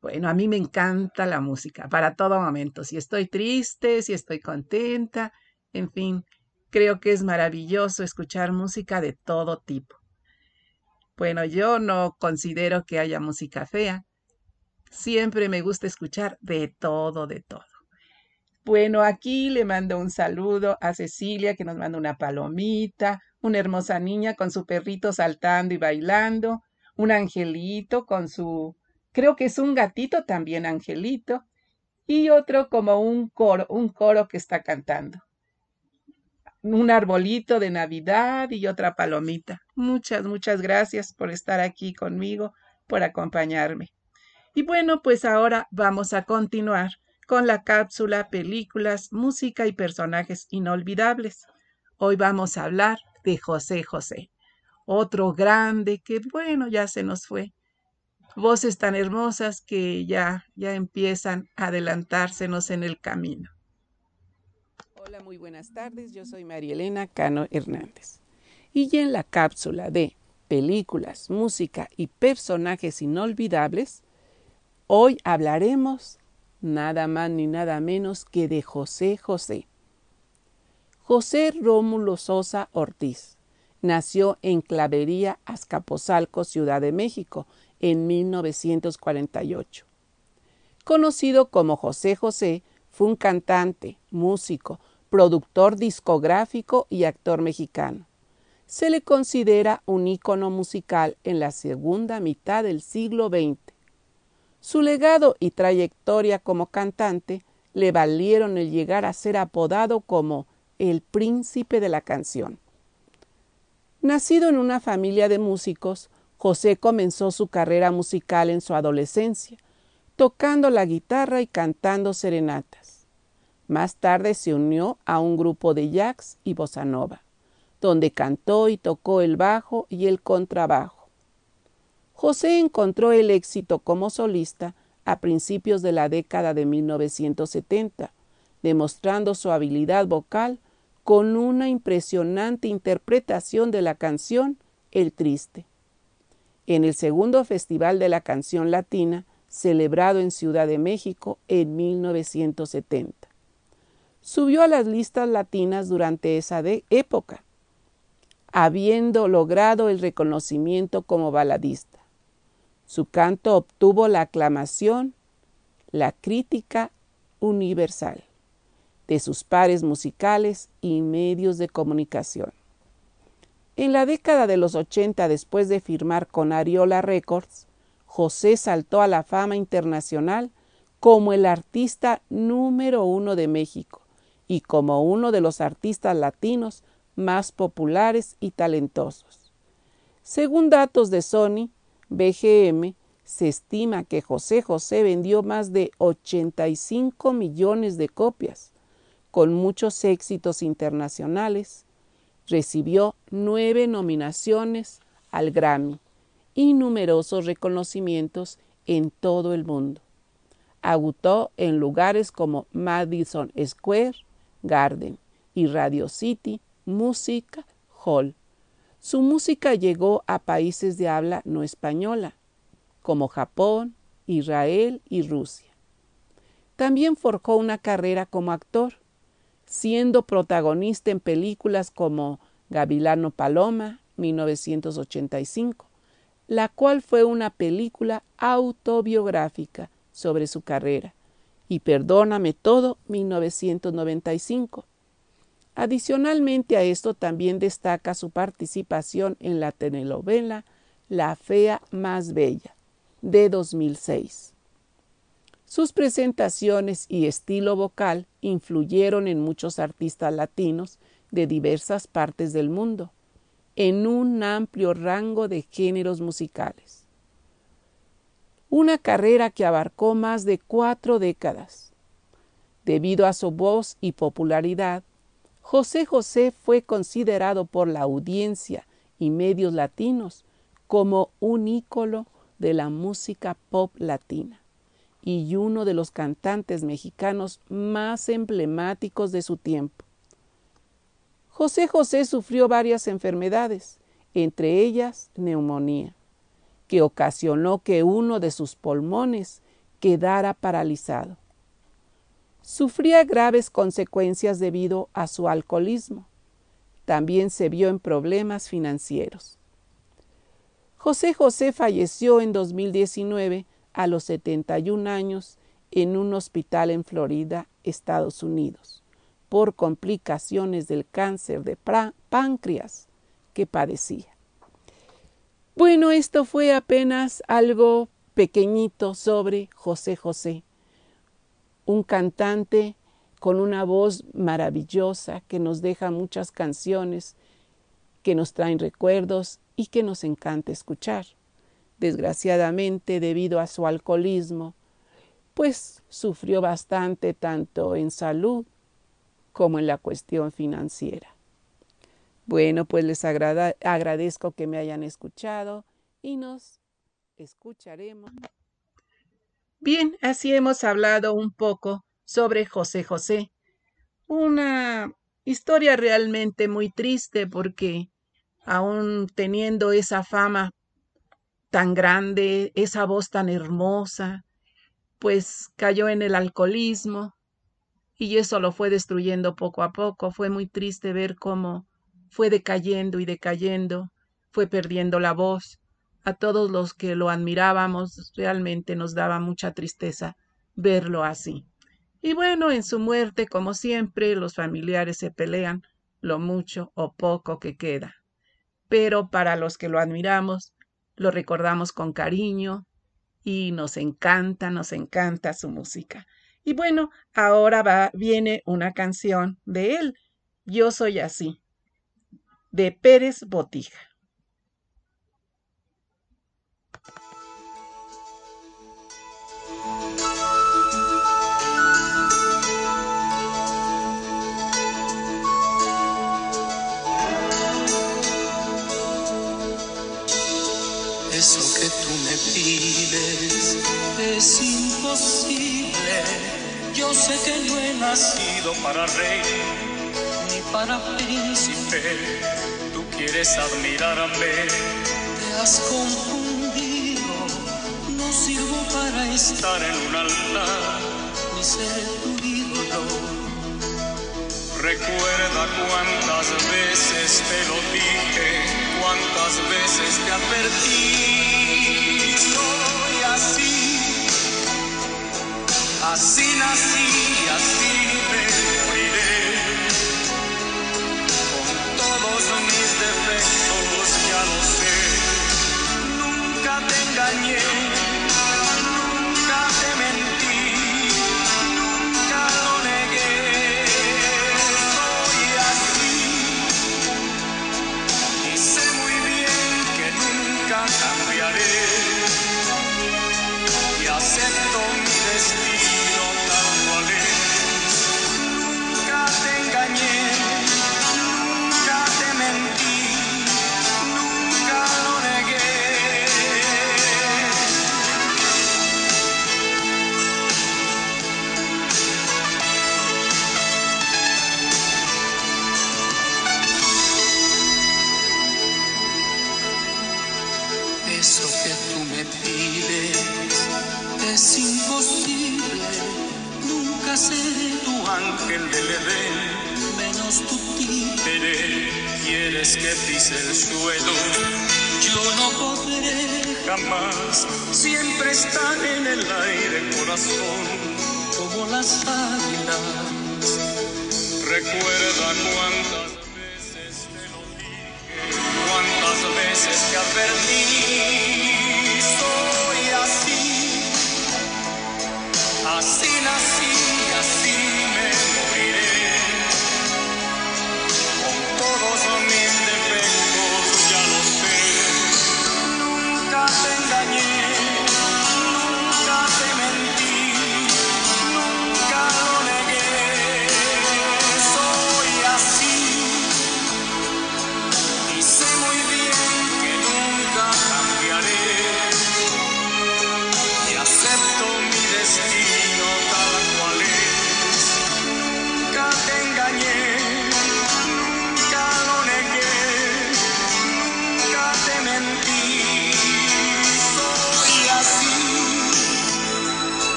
Bueno, a mí me encanta la música para todo momento. Si estoy triste, si estoy contenta, en fin, creo que es maravilloso escuchar música de todo tipo. Bueno, yo no considero que haya música fea. Siempre me gusta escuchar de todo, de todo. Bueno, aquí le mando un saludo a Cecilia que nos manda una palomita, una hermosa niña con su perrito saltando y bailando, un angelito con su, creo que es un gatito también angelito, y otro como un coro, un coro que está cantando un arbolito de Navidad y otra palomita. Muchas, muchas gracias por estar aquí conmigo, por acompañarme. Y bueno, pues ahora vamos a continuar con la cápsula Películas, Música y Personajes Inolvidables. Hoy vamos a hablar de José José, otro grande que bueno, ya se nos fue. Voces tan hermosas que ya, ya empiezan a adelantársenos en el camino. Hola, muy buenas tardes. Yo soy María Elena Cano Hernández. Y en la cápsula de películas, música y personajes inolvidables, hoy hablaremos nada más ni nada menos que de José José. José Rómulo Sosa Ortiz nació en Clavería, Azcapotzalco, Ciudad de México, en 1948. Conocido como José José, fue un cantante, músico, productor discográfico y actor mexicano. Se le considera un ícono musical en la segunda mitad del siglo XX. Su legado y trayectoria como cantante le valieron el llegar a ser apodado como el príncipe de la canción. Nacido en una familia de músicos, José comenzó su carrera musical en su adolescencia, tocando la guitarra y cantando serenatas. Más tarde se unió a un grupo de jazz y bossa nova, donde cantó y tocó el bajo y el contrabajo. José encontró el éxito como solista a principios de la década de 1970, demostrando su habilidad vocal con una impresionante interpretación de la canción El Triste. En el segundo Festival de la Canción Latina, celebrado en Ciudad de México en 1970 subió a las listas latinas durante esa época, habiendo logrado el reconocimiento como baladista. Su canto obtuvo la aclamación, la crítica universal de sus pares musicales y medios de comunicación. En la década de los 80, después de firmar con Ariola Records, José saltó a la fama internacional como el artista número uno de México y como uno de los artistas latinos más populares y talentosos. Según datos de Sony, BGM, se estima que José José vendió más de 85 millones de copias, con muchos éxitos internacionales. Recibió nueve nominaciones al Grammy y numerosos reconocimientos en todo el mundo. Agutó en lugares como Madison Square, Garden y Radio City Música Hall. Su música llegó a países de habla no española, como Japón, Israel y Rusia. También forjó una carrera como actor, siendo protagonista en películas como Gavilano Paloma, 1985, la cual fue una película autobiográfica sobre su carrera, y Perdóname todo 1995. Adicionalmente a esto también destaca su participación en la telenovela La Fea Más Bella de 2006. Sus presentaciones y estilo vocal influyeron en muchos artistas latinos de diversas partes del mundo, en un amplio rango de géneros musicales una carrera que abarcó más de cuatro décadas. Debido a su voz y popularidad, José José fue considerado por la audiencia y medios latinos como un ícono de la música pop latina y uno de los cantantes mexicanos más emblemáticos de su tiempo. José José sufrió varias enfermedades, entre ellas neumonía, que ocasionó que uno de sus pulmones quedara paralizado. Sufría graves consecuencias debido a su alcoholismo. También se vio en problemas financieros. José José falleció en 2019 a los 71 años en un hospital en Florida, Estados Unidos, por complicaciones del cáncer de páncreas que padecía. Bueno, esto fue apenas algo pequeñito sobre José José, un cantante con una voz maravillosa que nos deja muchas canciones que nos traen recuerdos y que nos encanta escuchar. Desgraciadamente, debido a su alcoholismo, pues sufrió bastante tanto en salud como en la cuestión financiera. Bueno, pues les agradezco que me hayan escuchado y nos escucharemos. Bien, así hemos hablado un poco sobre José José. Una historia realmente muy triste porque aún teniendo esa fama tan grande, esa voz tan hermosa, pues cayó en el alcoholismo y eso lo fue destruyendo poco a poco. Fue muy triste ver cómo fue decayendo y decayendo, fue perdiendo la voz. A todos los que lo admirábamos realmente nos daba mucha tristeza verlo así. Y bueno, en su muerte, como siempre, los familiares se pelean lo mucho o poco que queda. Pero para los que lo admiramos, lo recordamos con cariño, y nos encanta, nos encanta su música. Y bueno, ahora va, viene una canción de él, Yo soy así, de Pérez Botija. Es imposible. Yo sé que no he nacido para rey ni para príncipe. Tú quieres admirarme, te has confundido. No sirvo para estar en un altar ni ser tu ídolo. Recuerda cuántas veces te lo dije cuántas veces te advertí, así, así nací, así me moriré, con todos mis defectos ya lo sé, nunca te engañé.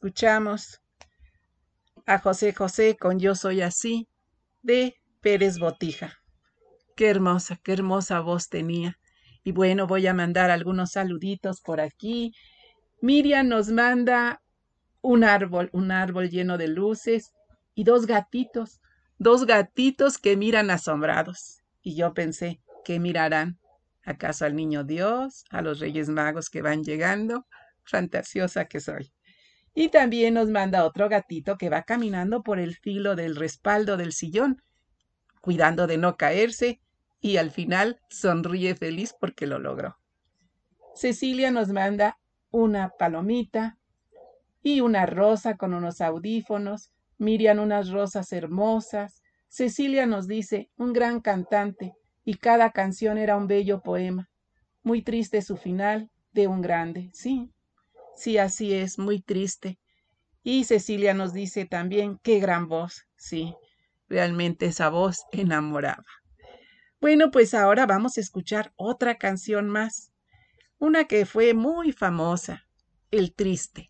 Escuchamos a José José con Yo Soy Así de Pérez Botija. Qué hermosa, qué hermosa voz tenía. Y bueno, voy a mandar algunos saluditos por aquí. Miriam nos manda un árbol, un árbol lleno de luces y dos gatitos, dos gatitos que miran asombrados. Y yo pensé, ¿qué mirarán? ¿Acaso al niño Dios, a los reyes magos que van llegando? Fantasiosa que soy. Y también nos manda otro gatito que va caminando por el filo del respaldo del sillón, cuidando de no caerse, y al final sonríe feliz porque lo logró. Cecilia nos manda una palomita y una rosa con unos audífonos, Miriam unas rosas hermosas, Cecilia nos dice un gran cantante y cada canción era un bello poema. Muy triste su final de un grande, sí, sí, así es, muy triste. Y Cecilia nos dice también qué gran voz, sí, realmente esa voz enamoraba. Bueno, pues ahora vamos a escuchar otra canción más, una que fue muy famosa, El Triste.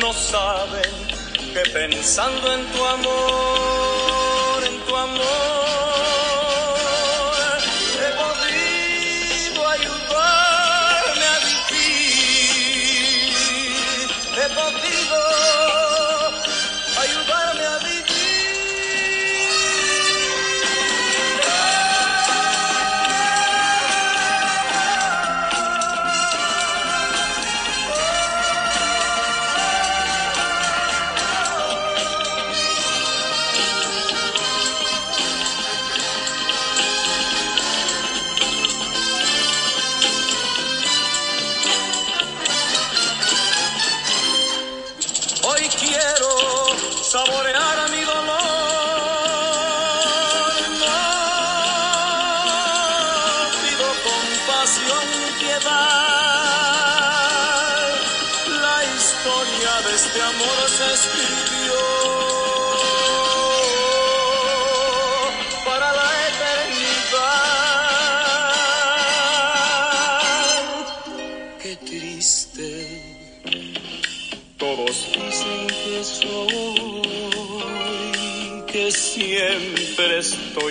No saben que pensando en tu amor,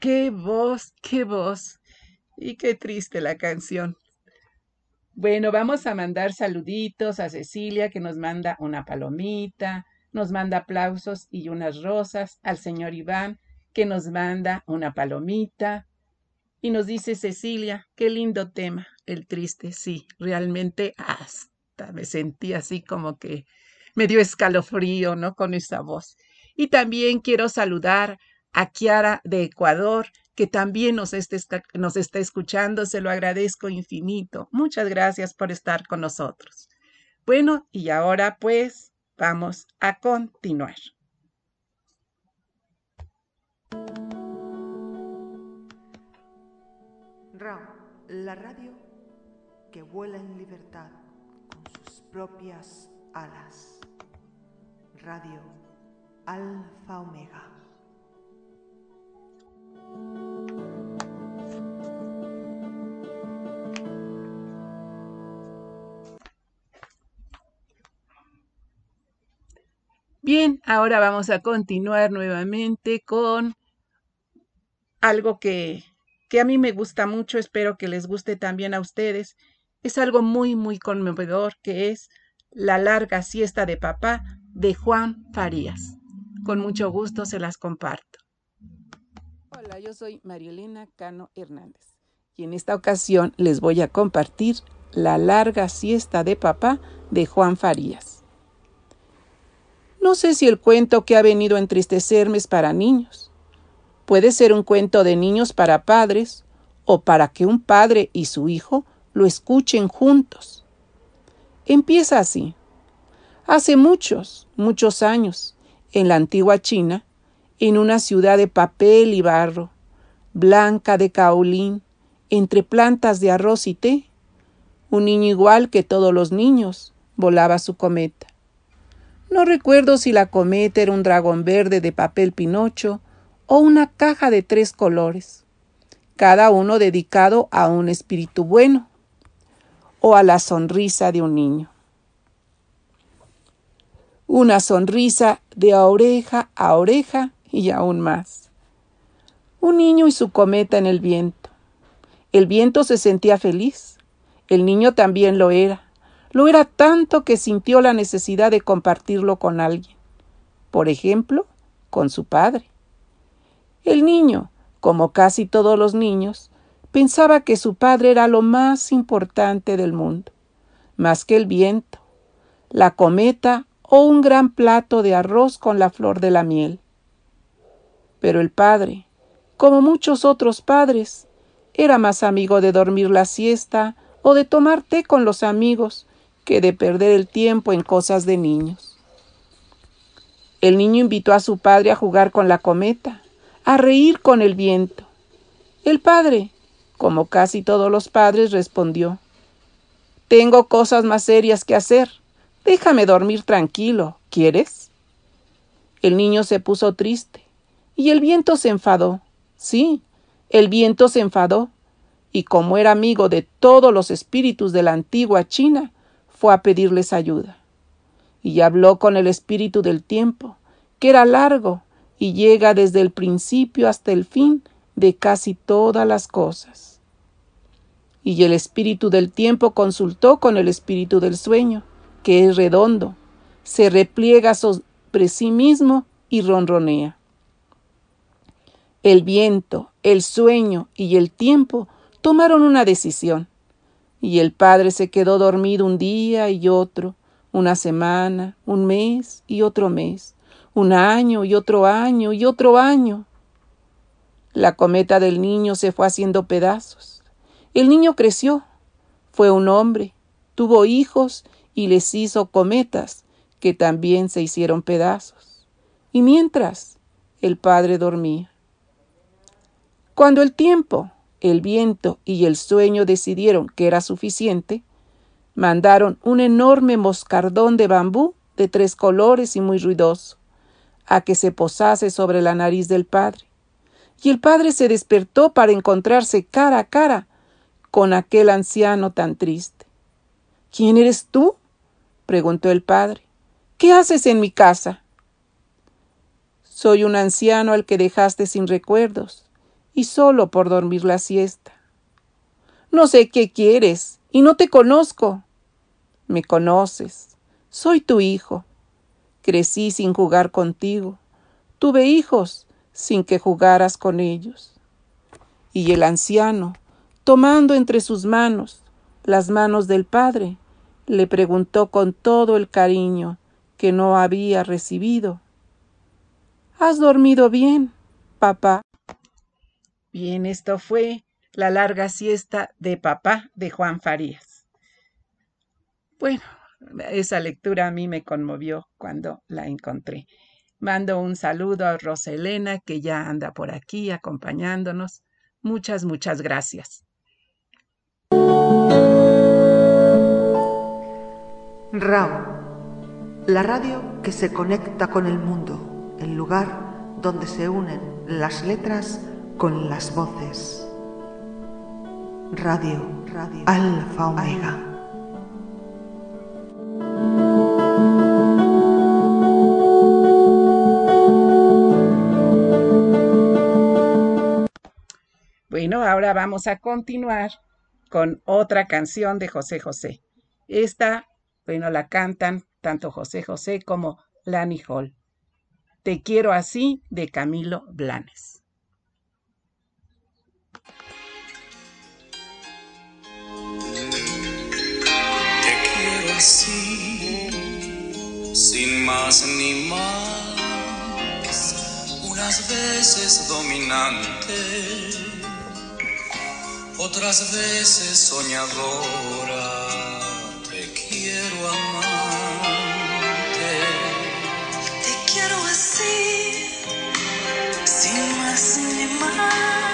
qué voz, qué voz. Y qué triste la canción. Bueno, vamos a mandar saluditos a Cecilia que nos manda una palomita, nos manda aplausos y unas rosas, al señor Iván que nos manda una palomita y nos dice Cecilia, qué lindo tema, el triste, sí, realmente hasta me sentí así como que me dio escalofrío, ¿no? Con esa voz. Y también quiero saludar a Kiara de Ecuador, que también nos, nos está escuchando. Se lo agradezco infinito. Muchas gracias por estar con nosotros. Bueno, y ahora pues vamos a continuar. la radio que vuela en libertad con sus propias alas. Radio Alfa Omega. Bien, ahora vamos a continuar nuevamente con algo que, que, a mí me gusta mucho, espero que les guste también a ustedes. Es algo muy, muy conmovedor, que es La larga siesta de papá de Juan Farías. Con mucho gusto se las comparto. Hola, yo soy Marielena Cano Hernández y en esta ocasión les voy a compartir La larga siesta de papá de Juan Farías. No sé si el cuento que ha venido a entristecerme es para niños. Puede ser un cuento de niños para padres o para que un padre y su hijo lo escuchen juntos. Empieza así. Hace muchos, muchos años, en la antigua China, en una ciudad de papel y barro, blanca de caolín, entre plantas de arroz y té, un niño igual que todos los niños volaba su cometa. No recuerdo si la cometa era un dragón verde de papel pinocho o una caja de tres colores, cada uno dedicado a un espíritu bueno o a la sonrisa de un niño. Una sonrisa de oreja a oreja y aún más. Un niño y su cometa en el viento. El viento se sentía feliz. El niño también lo era. Lo era tanto que sintió la necesidad de compartirlo con alguien, por ejemplo, con su padre. El niño, como casi todos los niños, pensaba que su padre era lo más importante del mundo, más que el viento, la cometa o un gran plato de arroz con la flor de la miel. Pero el padre, como muchos otros padres, era más amigo de dormir la siesta o de tomar té con los amigos que de perder el tiempo en cosas de niños. El niño invitó a su padre a jugar con la cometa, a reír con el viento. El padre, como casi todos los padres, respondió Tengo cosas más serias que hacer. Déjame dormir tranquilo. ¿Quieres? El niño se puso triste y el viento se enfadó. Sí, el viento se enfadó, y como era amigo de todos los espíritus de la antigua China, fue a pedirles ayuda. Y habló con el espíritu del tiempo, que era largo y llega desde el principio hasta el fin de casi todas las cosas. Y el espíritu del tiempo consultó con el espíritu del sueño, que es redondo, se repliega sobre sí mismo y ronronea. El viento, el sueño y el tiempo tomaron una decisión y el padre se quedó dormido un día y otro, una semana, un mes y otro mes, un año y otro año y otro año. La cometa del niño se fue haciendo pedazos. El niño creció, fue un hombre, tuvo hijos y les hizo cometas que también se hicieron pedazos. Y mientras el padre dormía. Cuando el tiempo el viento y el sueño decidieron que era suficiente, mandaron un enorme moscardón de bambú de tres colores y muy ruidoso, a que se posase sobre la nariz del padre. Y el padre se despertó para encontrarse cara a cara con aquel anciano tan triste. ¿Quién eres tú? preguntó el padre. ¿Qué haces en mi casa? Soy un anciano al que dejaste sin recuerdos, y solo por dormir la siesta. No sé qué quieres y no te conozco. Me conoces. Soy tu hijo. Crecí sin jugar contigo. Tuve hijos sin que jugaras con ellos. Y el anciano, tomando entre sus manos las manos del padre, le preguntó con todo el cariño que no había recibido. ¿Has dormido bien, papá? Bien, esto fue la larga siesta de papá de Juan Farías. Bueno, esa lectura a mí me conmovió cuando la encontré. Mando un saludo a Roselena, que ya anda por aquí acompañándonos. Muchas, muchas gracias. RAM, la radio que se conecta con el mundo, el lugar donde se unen las letras con las voces. Radio, radio, Alfa Omega. Bueno, ahora vamos a continuar con otra canción de José José. Esta, bueno, la cantan tanto José José como Lani Hall. Te quiero así de Camilo Blanes. Así, sin más ni más, unas veces dominante otras veces soñadora, te quiero amarte. Te quiero así, sin más ni más,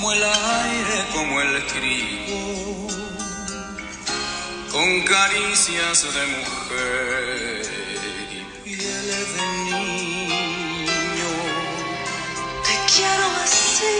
como el aire, como el trigo, con caricias de mujer y piel de niño. Te quiero así,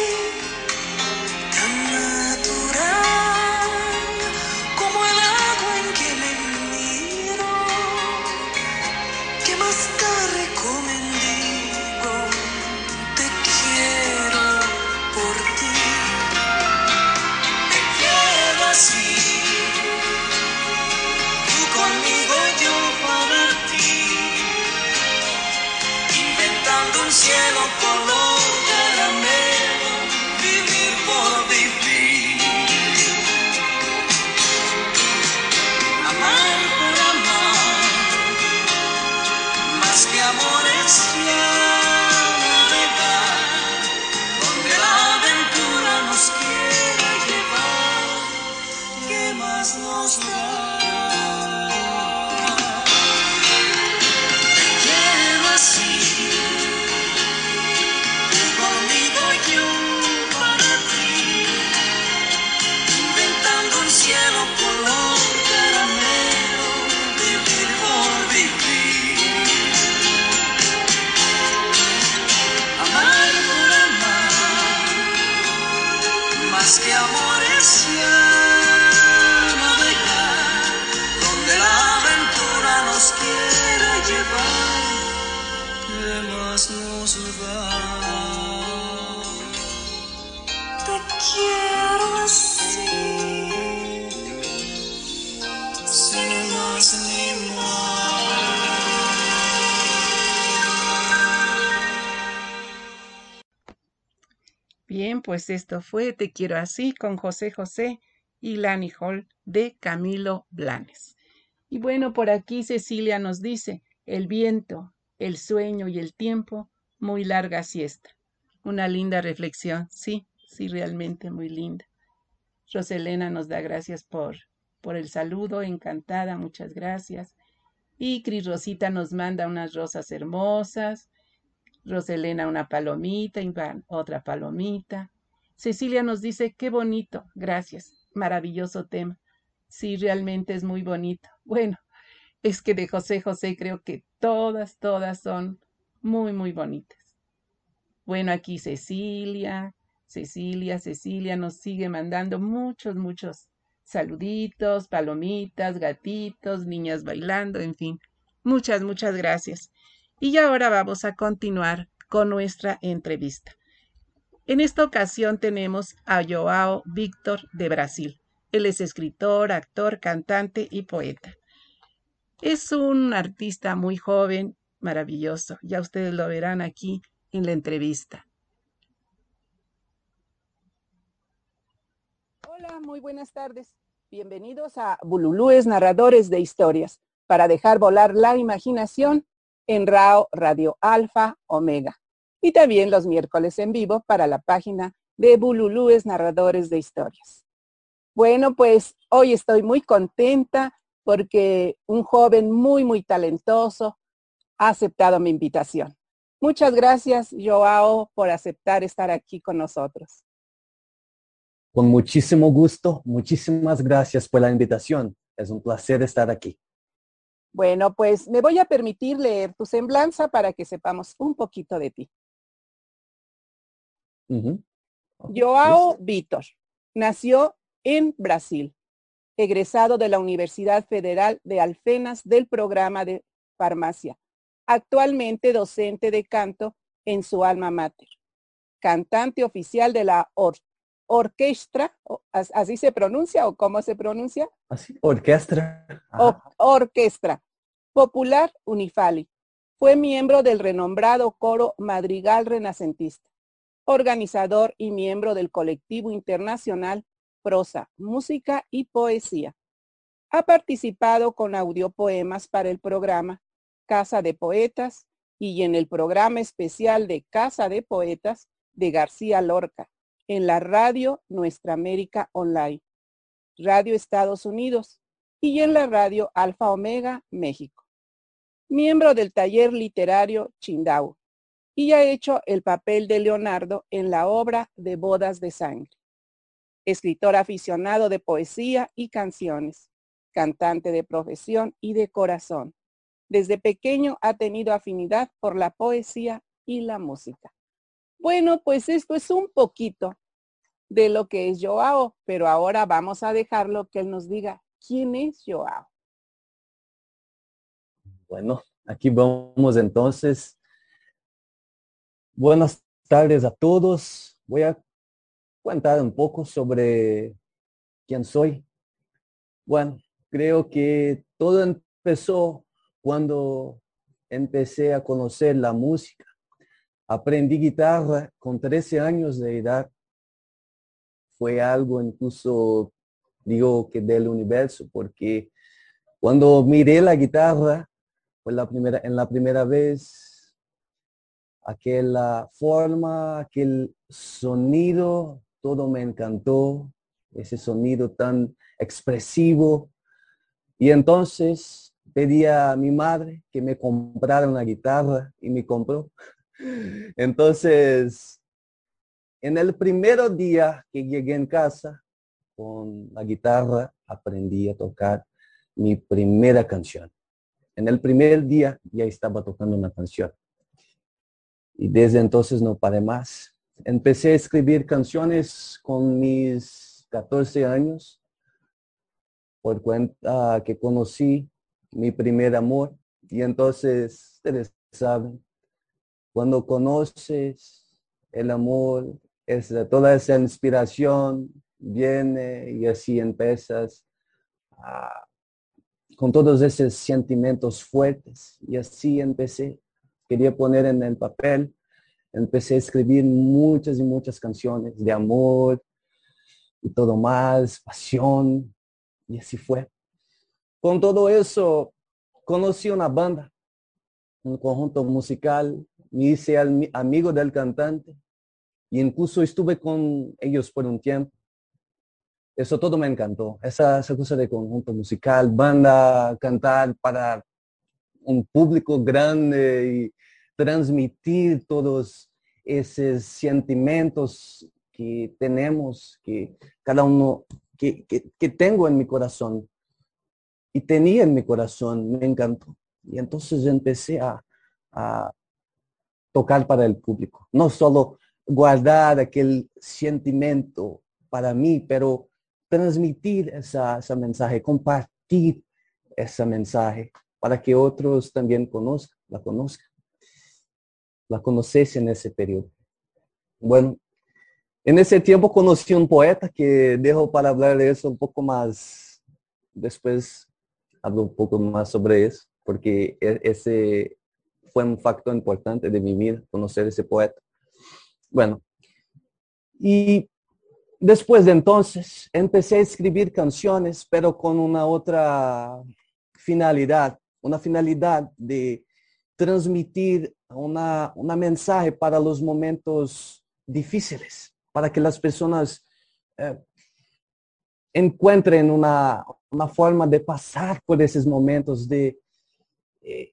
esto fue Te quiero así con José José y Lani Hall de Camilo Blanes. Y bueno, por aquí Cecilia nos dice, el viento, el sueño y el tiempo, muy larga siesta. Una linda reflexión, sí, sí, realmente muy linda. Roselena nos da gracias por, por el saludo, encantada, muchas gracias. Y Cris Rosita nos manda unas rosas hermosas. Roselena una palomita, Iván otra palomita. Cecilia nos dice, qué bonito, gracias, maravilloso tema. Sí, realmente es muy bonito. Bueno, es que de José José creo que todas, todas son muy, muy bonitas. Bueno, aquí Cecilia, Cecilia, Cecilia nos sigue mandando muchos, muchos saluditos, palomitas, gatitos, niñas bailando, en fin. Muchas, muchas gracias. Y ahora vamos a continuar con nuestra entrevista. En esta ocasión tenemos a Joao Víctor de Brasil. Él es escritor, actor, cantante y poeta. Es un artista muy joven, maravilloso. Ya ustedes lo verán aquí en la entrevista. Hola, muy buenas tardes. Bienvenidos a Bululúes Narradores de Historias, para dejar volar la imaginación en RAO Radio Alfa Omega. Y también los miércoles en vivo para la página de Bululúes Narradores de Historias. Bueno, pues hoy estoy muy contenta porque un joven muy, muy talentoso ha aceptado mi invitación. Muchas gracias, Joao, por aceptar estar aquí con nosotros. Con muchísimo gusto, muchísimas gracias por la invitación. Es un placer estar aquí. Bueno, pues me voy a permitir leer tu semblanza para que sepamos un poquito de ti. Joao Vitor nació en Brasil, egresado de la Universidad Federal de Alfenas del programa de farmacia, actualmente docente de canto en su alma mater, cantante oficial de la orquestra, así se pronuncia o cómo se pronuncia? Así, orquestra. orquestra, popular Unifali. Fue miembro del renombrado coro Madrigal Renacentista, organizador y miembro del colectivo internacional Prosa, Música y Poesía. Ha participado con audiopoemas para el programa Casa de Poetas y en el programa especial de Casa de Poetas de García Lorca, en la radio Nuestra América Online, Radio Estados Unidos y en la radio Alfa Omega México. Miembro del taller literario Chindau y ha hecho el papel de Leonardo en la obra de Bodas de Sangre. Escritor aficionado de poesía y canciones, cantante de profesión y de corazón. Desde pequeño ha tenido afinidad por la poesía y la música. Bueno, pues esto es un poquito de lo que es Joao, pero ahora vamos a dejarlo que él nos diga quién es Joao. Bueno, aquí vamos entonces. Buenas tardes a todos. Voy a contar un poco sobre quién soy. Bueno, creo que todo empezó cuando empecé a conocer la música. Aprendí guitarra con 13 años de edad fue algo incluso, digo que del universo, porque cuando miré la guitarra, fue la primera, en la primera vez, aquella forma, aquel sonido, todo me encantó, ese sonido tan expresivo. Y entonces pedí a mi madre que me comprara una guitarra y me compró. Entonces, en el primer día que llegué en casa con la guitarra, aprendí a tocar mi primera canción. En el primer día ya estaba tocando una canción. Y desde entonces no paré más. Empecé a escribir canciones con mis 14 años, por cuenta que conocí mi primer amor. Y entonces, ustedes saben, cuando conoces el amor, toda esa inspiración viene y así empiezas con todos esos sentimientos fuertes. Y así empecé. Quería poner en el papel empecé a escribir muchas y muchas canciones de amor y todo más, pasión, y así fue. Con todo eso, conocí una banda, un conjunto musical, me hice amigo del cantante y incluso estuve con ellos por un tiempo. Eso todo me encantó, esa, esa cosa de conjunto musical, banda, cantar para un público grande y transmitir todos esos sentimientos que tenemos, que cada uno, que, que, tengo en mi corazón. Y tenía en mi corazón, me encantó. Y entonces empecé a, a tocar para el público, no solo guardar aquel sentimiento para mí, pero transmitir esa, ese mensaje, compartir ese mensaje para que otros también conozcan, la conozcan, la conociesen en ese periodo. Bueno, en ese tiempo conocí un poeta que dejo para hablar de eso un poco más, después hablo un poco más sobre eso, porque e, ese fue un factor importante de mi vida, conocer ese poeta. Bueno, y después de entonces empecé a escribir canciones, pero con una otra finalidad una finalidad de transmitir una, mensaje para los momentos difíciles, para que las personas eh, encuentren una, una, forma de pasar por esos momentos, de, eh,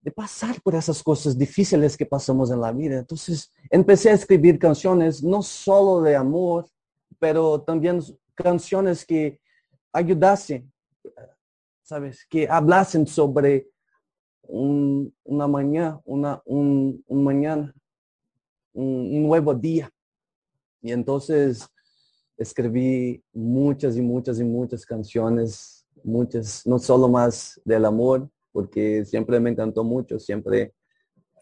de pasar por esas cosas difíciles que pasamos en la vida. Entonces empecé a escribir canciones no solo de amor, pero también canciones que ayudasen ¿sabes? Que hablasen sobre una mañana, una, un, mañana, un, nuevo día. Y entonces escribí muchas y muchas y muchas canciones, muchas, no solo más del amor, porque siempre me encantó mucho, siempre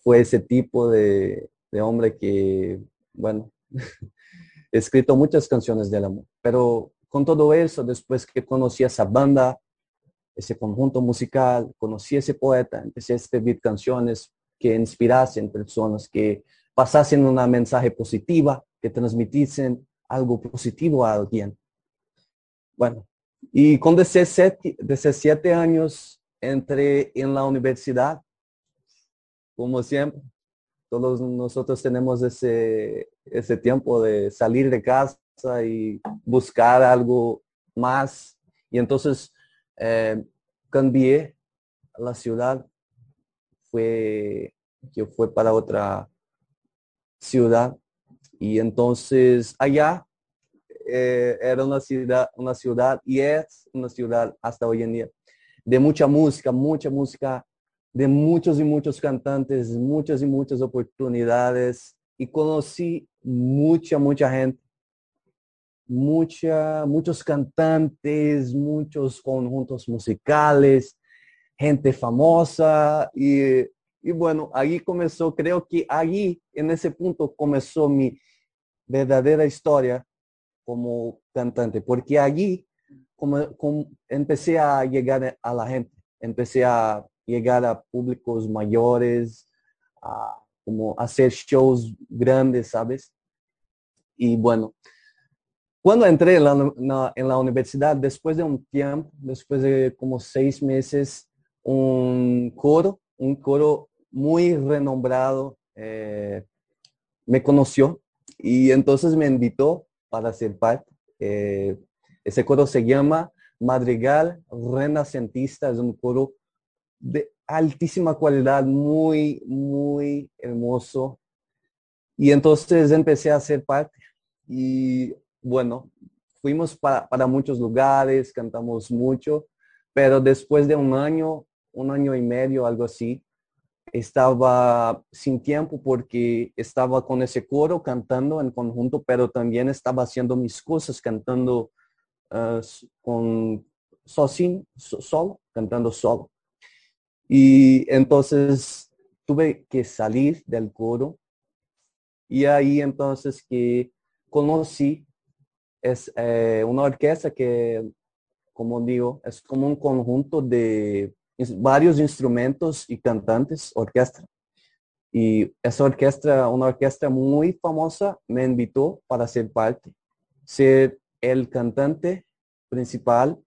fue ese tipo de, de hombre que, bueno, he escrito muchas canciones del amor, pero con todo eso, después que conocí a esa banda, ese conjunto musical, conocí a ese poeta, empecé a escribir canciones que inspirasen personas, que pasasen una mensaje positiva, que transmitiesen algo positivo a alguien. Bueno, y con 17, 17 años entré en la universidad, como siempre. Todos nosotros tenemos ese, ese tiempo de salir de casa y buscar algo más. Y entonces eh, cambié la ciudad, fue, yo fue para otra ciudad. Y entonces allá eh, era una ciudad, una ciudad y es una ciudad hasta hoy en día de mucha música, mucha música, de muchos y muchos cantantes, muchas y muchas oportunidades. Y conocí mucha, mucha gente mucha, muchos cantantes, muchos conjuntos musicales, gente famosa y, y bueno, ahí comenzó, creo que ahí, en ese punto comenzó mi verdadera historia como cantante, porque allí como, como, empecé a llegar a la gente, empecé a llegar a públicos mayores, a como hacer shows grandes, ¿sabes? Y bueno, cuando entré en la, universidad, después de un tiempo, después de como seis meses, un coro, un coro muy renombrado, eh, me conoció y entonces me invitó para ser parte. Eh, ese coro se llama Madrigal Renacentista, es un coro de altísima cualidad, muy, muy hermoso. Y entonces empecé a ser parte y bueno, fuimos para, muchos lugares, cantamos mucho, pero después de un año, un año y medio, algo así, estaba sin tiempo porque estaba con ese coro cantando en conjunto, pero también estaba haciendo mis cosas cantando uh, con solo, cantando solo. Y entonces tuve que salir del coro y ahí entonces que conocí es eh, una orquesta que, como digo, es como un conjunto de varios instrumentos y cantantes, orquesta. Y esa orquesta, una orquesta muy famosa, me invitó para ser parte, ser el cantante principal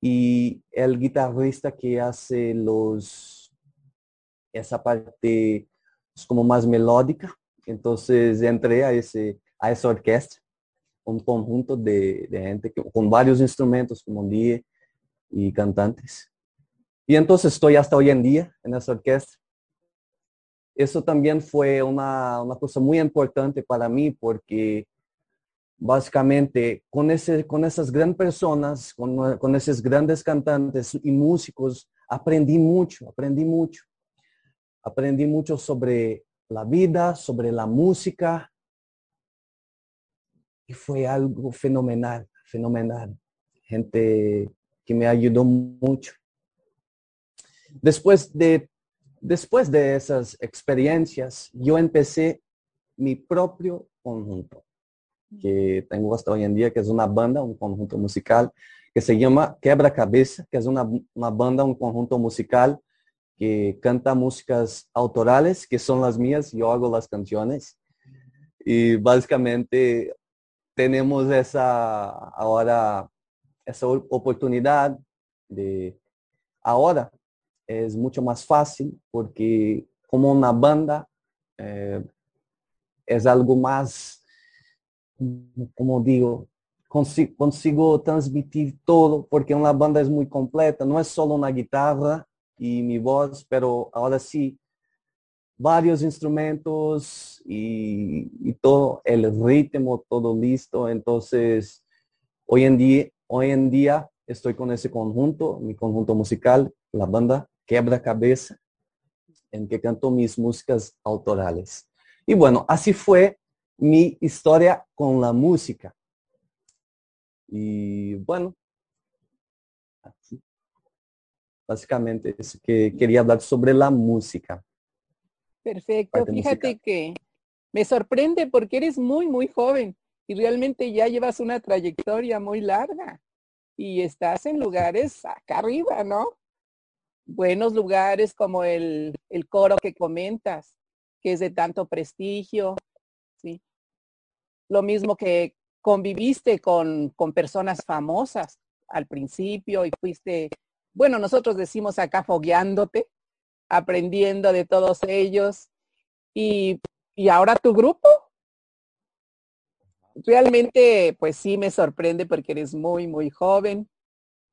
y el guitarrista que hace los, esa parte es como más melódica. Entonces entré a, ese, a esa orquesta, un conjunto de, de gente con varios instrumentos, como dije, y cantantes. Y entonces estoy hasta hoy en día en esa orquesta. Eso también fue una, una cosa muy importante para mí porque básicamente con, ese, con esas grandes personas, con, con esos grandes cantantes y músicos, aprendí mucho, aprendí mucho. Aprendí mucho sobre la vida, sobre la música. Y fue algo fenomenal, fenomenal. Gente que me ayudó mucho. Después de, después de esas experiencias, yo empecé mi propio conjunto, que tengo hasta hoy en día, que es una banda, un conjunto musical, que se llama Quebra Cabeza, que es una, una banda, un conjunto musical que canta músicas autorales, que son las mías, yo hago las canciones. Y básicamente tenemos esa ahora esa oportunidad de ahora es mucho más fácil porque como una banda eh, es algo más, como digo, consigo, consigo transmitir todo porque una banda es muy completa, no es solo una guitarra y mi voz, pero ahora sí, varios instrumentos y, y todo, el ritmo, todo listo. Entonces, hoy en día, hoy en día estoy con ese conjunto, mi conjunto musical, la banda Quebra-Cabeça, en que canto mis músicas autorales. Y bueno, así fue mi historia con la música. Y bueno, básicamente es que quería hablar sobre la música. Perfecto. Fíjate musical. que me sorprende porque eres muy, muy joven y realmente ya llevas una trayectoria muy larga y estás en lugares acá arriba, ¿no? Buenos lugares como el, el coro que comentas, que es de tanto prestigio, ¿sí? Lo mismo que conviviste con, con personas famosas al principio y fuiste, bueno, nosotros decimos acá fogueándote, aprendiendo de todos ellos. Y, y ahora tu grupo. Realmente, pues sí me sorprende porque eres muy, muy joven.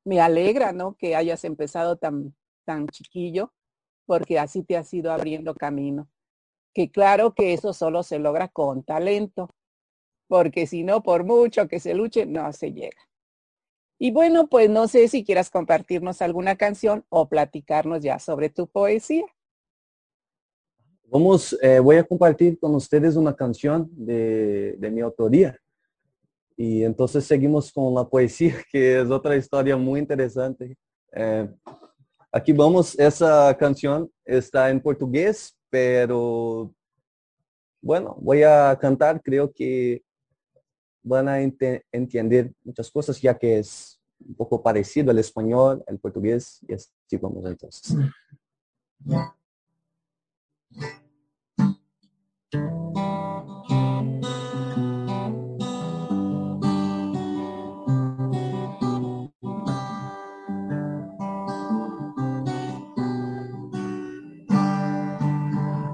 Me alegra, ¿no? Que hayas empezado tan, tan chiquillo, porque así te has ido abriendo camino. Que claro que eso solo se logra con talento, porque si no, por mucho que se luche, no se llega. Y bueno, pues no sé si quieras compartirnos alguna canción o platicarnos ya sobre tu poesía. Vamos, eh, voy a compartir con ustedes una canción de, mi autoría. Y entonces seguimos con la poesía, que es otra historia muy interesante. Eh, aquí vamos, esa canción está en portugués, pero bueno, voy a cantar, creo que van a ente- entender muchas cosas, ya que es un poco parecido al español, al portugués, y así vamos entonces.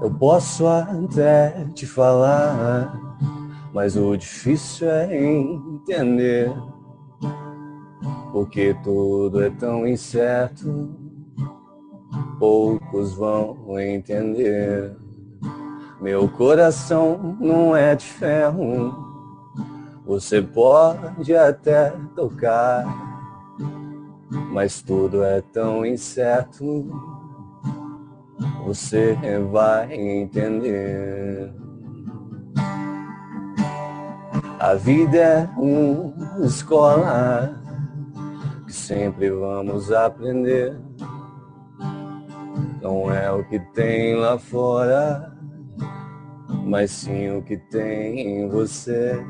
Eu posso até te falar, mas o difícil é entender. Porque tudo é tão incerto, poucos vão entender. Meu coração não é de ferro, você pode até tocar, mas tudo é tão incerto você vai entender. A vida é uma escola que sempre vamos aprender. Não é o que tem lá fora, mas sim o que tem em você.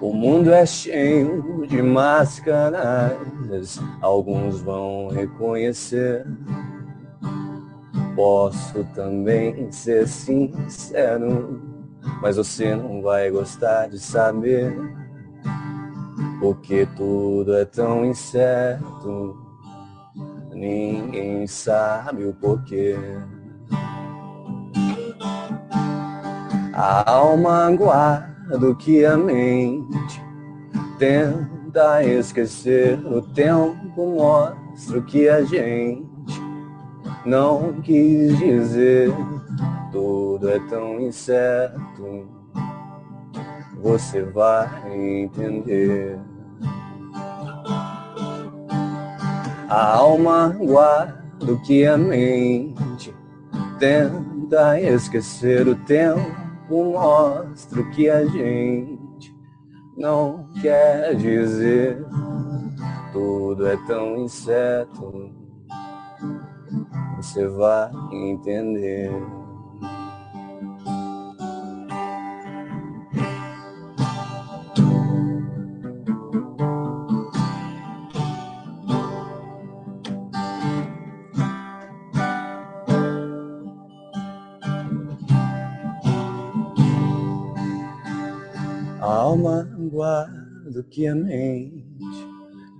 O mundo é cheio de máscaras, alguns vão reconhecer. Posso também ser sincero, mas você não vai gostar de saber. Porque tudo é tão incerto, ninguém sabe o porquê. A alma guarda o que a mente tenta esquecer. O tempo mostra o que a gente não quis dizer. Tudo é tão incerto, você vai entender. A alma guarda o que a mente tenta esquecer. O tempo mostra o que a gente não quer dizer. Tudo é tão incerto você vai entender. A alma guarda o que a mente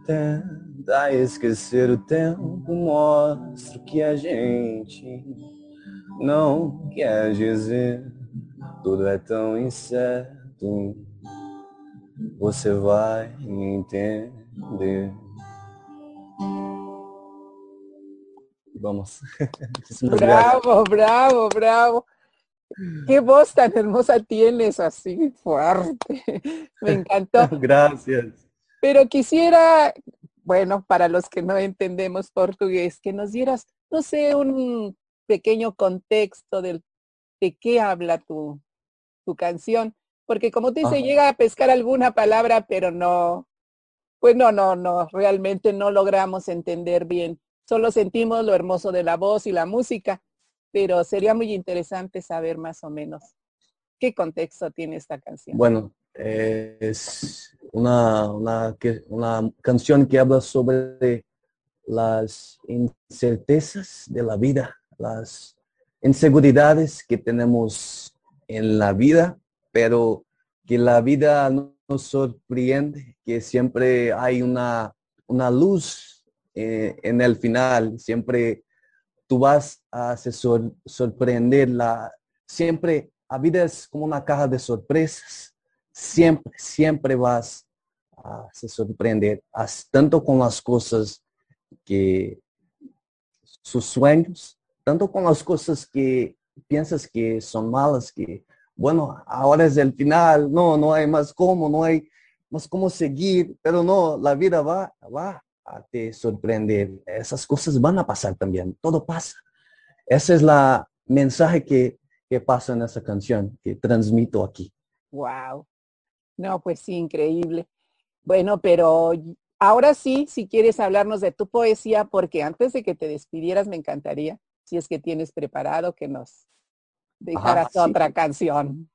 tem Tentar esquecer o tempo mostra que a gente não quer dizer. Tudo é tão incerto, você vai entender. Vamos. Bravo, bravo, bravo. Qué voz tan hermosa tienes, así fuerte. Me encantó. Gracias. Pero quisiera bueno, para los que no entendemos portugués, que nos dieras, no sé, un pequeño contexto del, de qué habla tu, tu canción, porque como te dice, llega a pescar alguna palabra, pero no, pues no, no, no, realmente no logramos entender bien. Solo sentimos lo hermoso de la voz y la música, pero sería muy interesante saber más o menos qué contexto tiene esta canción. Bueno, es una, una, una canción que habla sobre las incertezas de la vida, las inseguridades que tenemos en la vida, pero que la vida nos sorprende, que siempre hay una, una luz eh, en el final, siempre tú vas a se siempre la vida es como una caja de sorpresas siempre, siempre vas a sorprender, tanto con las cosas que, sus sueños, tanto con las cosas que piensas que son malas, que, bueno, ahora es el final, no, no hay más cómo, no hay más cómo seguir, pero no, la vida va, va a te sorprender. Esas cosas van a pasar también, todo pasa. Ese es la mensaje que, que pasa en esa canción, que transmito aquí. Wow. No, pues sí, increíble. Bueno, pero ahora sí, si quieres hablarnos de tu poesía, porque antes de que te despidieras, me encantaría, si es que tienes preparado, que nos dejaras otra canción.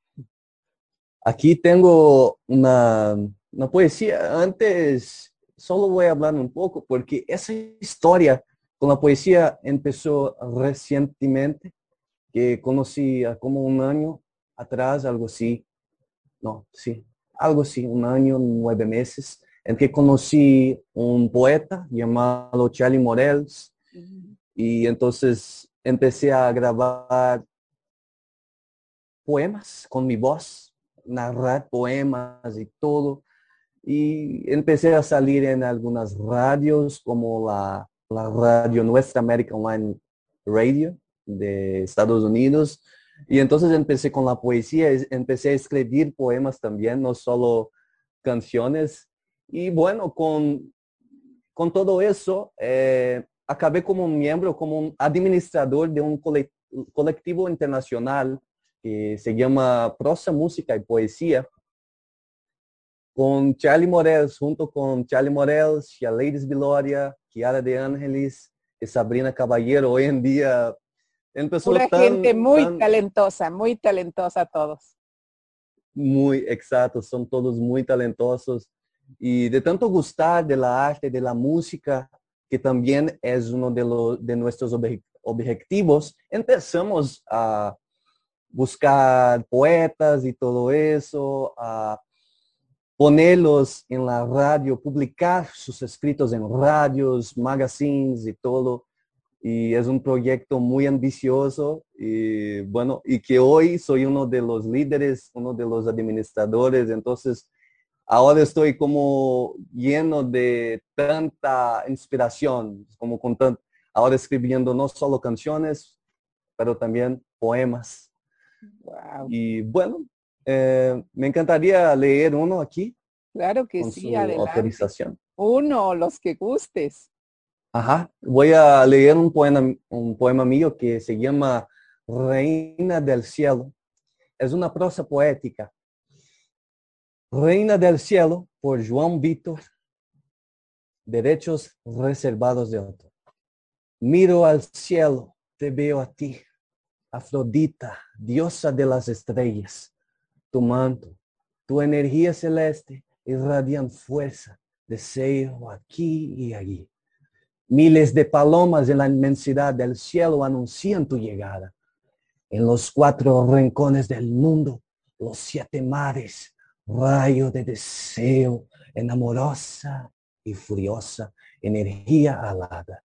Aquí tengo una, una poesía. Antes, solo voy a hablar un poco, porque esa historia con la poesía empezó recientemente, que conocí como un año atrás, algo así. No, sí, algo así, un año, nueve meses, en que conocí un poeta llamado Charlie Morels y entonces empecé a grabar poemas con mi voz, narrar poemas y todo. Y empecé a salir en algunas radios como la, la radio Nuestra América Online Radio de Estados Unidos y entonces empecé con la poesía, empecé a escribir poemas también, no solo canciones. Y bueno, con, con todo eso, eh, acabé como un miembro, como un administrador de un colectivo internacional que se llama Prosa, Música y Poesía, con Charlie Morels, junto con Charlie Morels, Ladies Viloria, Kiara de Ángeles y Sabrina Caballero. Hoy en día Empezó Una gente muy talentosa, muy talentosa todos. Muy exacto, son todos muy talentosos. Y de tanto gustar de la arte, de la música, que también es uno de, los, de nuestros objetivos, empezamos a buscar poetas y todo eso, a ponerlos en la radio, publicar sus escritos en radios, magazines y todo. Y es un proyecto muy ambicioso y bueno, y que hoy soy uno de los líderes, uno de los administradores. Entonces, ahora estoy como lleno de tanta inspiración, como con ahora escribiendo no solo canciones, pero también poemas. Y bueno, eh, me encantaría leer uno aquí. Claro que con sí, su adelante. autorización. Uno, los que gustes. Ajá, voy a leer un poema, un poema mío que se llama Reina del Cielo. Es una prosa poética. Reina del Cielo, por João Vitor. Derechos reservados de otro. Miro al cielo, te veo a ti, Afrodita, diosa de las estrellas. Tu manto, tu energía celeste irradian fuerza, deseo aquí y allí. Miles de palomas en la inmensidad del cielo anuncian tu llegada. En los cuatro rincones del mundo, los siete mares, rayo de deseo, enamorosa y furiosa, energía alada.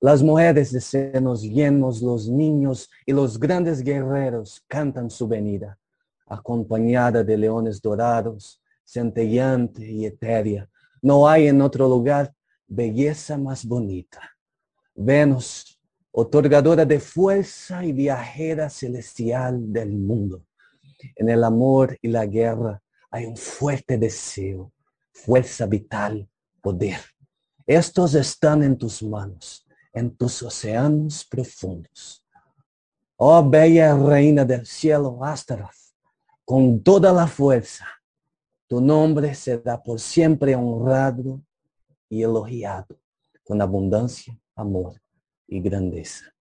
Las mujeres de senos llenos, los niños y los grandes guerreros cantan su venida, acompañada de leones dorados, centellante y etérea. No hay en otro lugar belleza más bonita. Venus, otorgadora de fuerza y viajera celestial del mundo. En el amor y la guerra hay un fuerte deseo, fuerza vital, poder. Estos están en tus manos, en tus océanos profundos. Oh bella reina del cielo, Astaroth, con toda la fuerza, tu nombre será por siempre honrado y elogiado, con abundancia, amor y grandeza.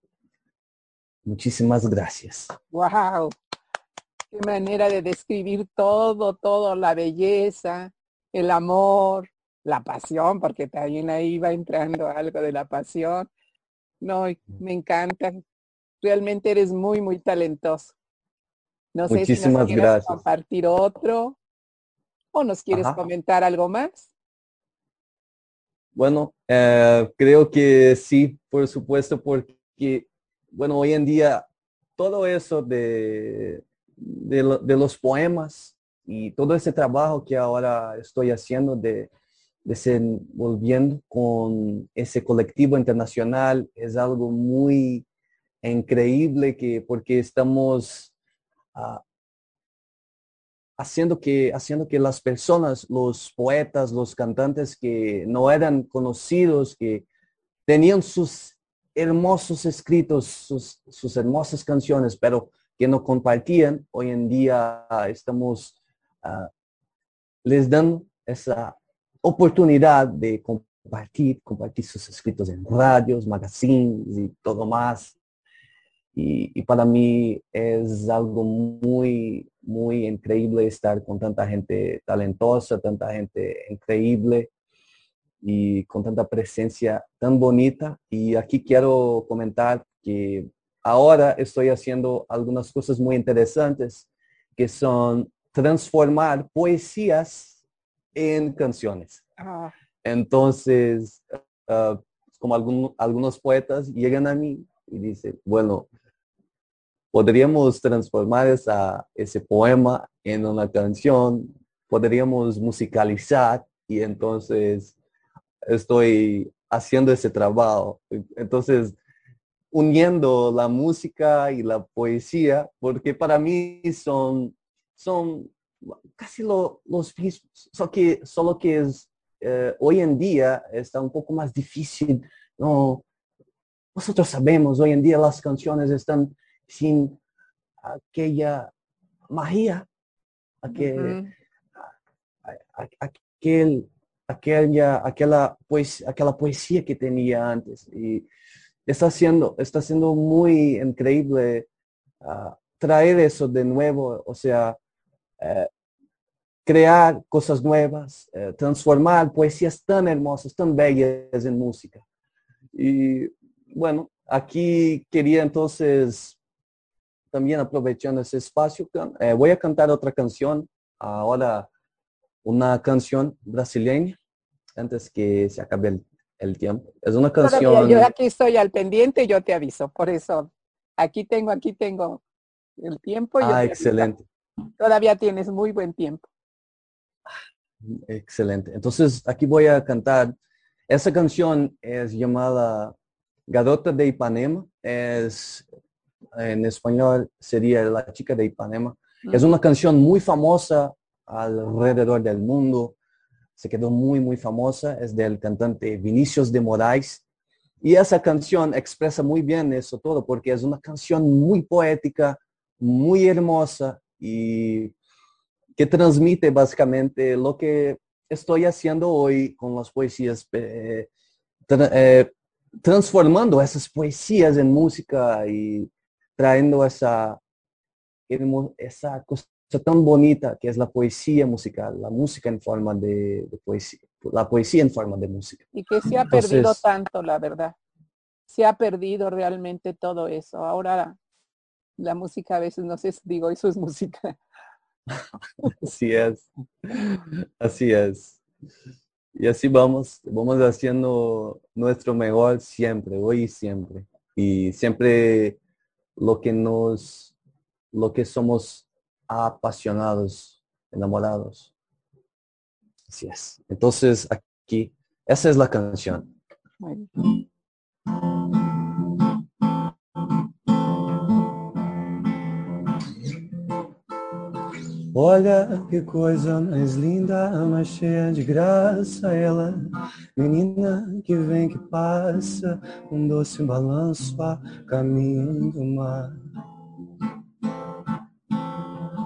Muchísimas gracias. Wow. Qué manera de describir todo, todo, la belleza, el amor, la pasión, porque también ahí va entrando algo de la pasión. No, me encanta. Realmente eres muy, muy talentoso. No sé si nos Muchísimas quieres gracias. compartir otro o nos quieres Ajá. comentar algo más. Bueno, eh, creo que sí, por supuesto, porque, bueno, hoy en día todo eso de, de, lo- de los y todo ese trabajo que ahora estoy haciendo de desenvolviendo con ese colectivo internacional es algo muy increíble que porque estamos ah, haciendo que haciendo que las personas, los poetas, los cantantes que no eran conocidos, que tenían sus hermosos escritos, sus, sus hermosas canciones, pero que no compartían, hoy en día ah, estamos ah, les dando esa oportunidad de compartir, compartir sus escritos en radios, magazines y todo más. Y, y para mí es algo muy, muy increíble estar con tanta gente talentosa, tanta gente increíble y con tanta presencia tan bonita. Y aquí quiero comentar que ahora estoy haciendo algunas cosas muy interesantes que son transformar poesías en canciones. Ah, Entonces, ah, como algún- algunos poetas llegan a mí y dicen, bueno, podríamos transformar esa, ese poema en una canción, podríamos musicalizar y entonces estoy haciendo ese trabajo. Entonces, uniendo la música y la poesía, porque para mí son, son casi lo- los mismos, solo que, solo que es, eh, hoy en día está un poco más difícil. No, nosotros sabemos, hoy en día las canciones están sin aquella magia, aquel, ujú. a- a- aquel, aquella, aquella, pues, aquella poesía que tenía antes. Y está siendo, está siendo muy increíble ah, traer eso de nuevo, o sea, eh, crear cosas nuevas, eh, transformar poesías tan hermosas, tan bellas en música. Y bueno, aquí quería entonces, también aprovechando ese espacio, eh, voy a cantar otra canción, ahora una canción brasileña, antes que se acabe el, el tiempo. Es una Todavía canción... yo aquí estoy al pendiente, yo te aviso, por eso aquí tengo, aquí tengo el tiempo. Ah, aviso. excelente. Todavía tienes muy buen tiempo. Excelente. Entonces, aquí voy a cantar. Esa canción es llamada Garota de Ipanema. Es, en español sería La chica de Ipanema. Es una canción muy famosa alrededor del mundo. Se quedó muy, muy famosa. Es del cantante Vinicius de Moraes. Y esa canción expresa muy bien eso todo porque es una canción muy poética, muy hermosa y que transmite básicamente lo que estoy haciendo hoy con las poesías, eh, tra- eh, transformando esas poesías en música y trayendo esa, esa cosa tan bonita que es la poesía musical, la música en forma de, de poesía, la poesía en forma de música. Y que se ha perdido tanto, la verdad. Se ha perdido realmente todo eso. Ahora la música a veces no sé, digo, eso es música. Así es. Así es. Y así vamos, vamos haciendo nuestro mejor siempre, hoy y siempre. Y siempre lo que nos, lo que somos apasionados, enamorados. Así es. Entonces aquí, esa es la canción. Olha que coisa mais linda, mais cheia de graça ela, menina que vem que passa, um doce balanço a caminho do mar.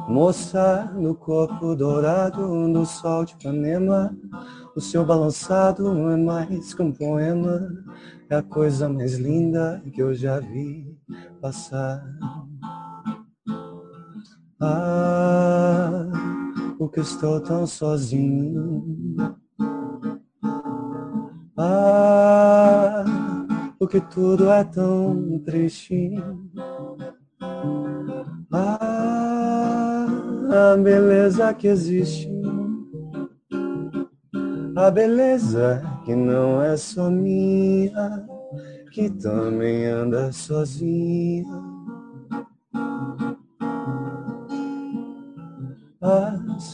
Moça no corpo dourado do sol de Ipanema, o seu balançado é mais que um poema, é a coisa mais linda que eu já vi passar. Ah, porque estou tão sozinho. Ah, porque tudo é tão triste. Ah, a beleza que existe. A beleza que não é só minha, que também anda sozinha.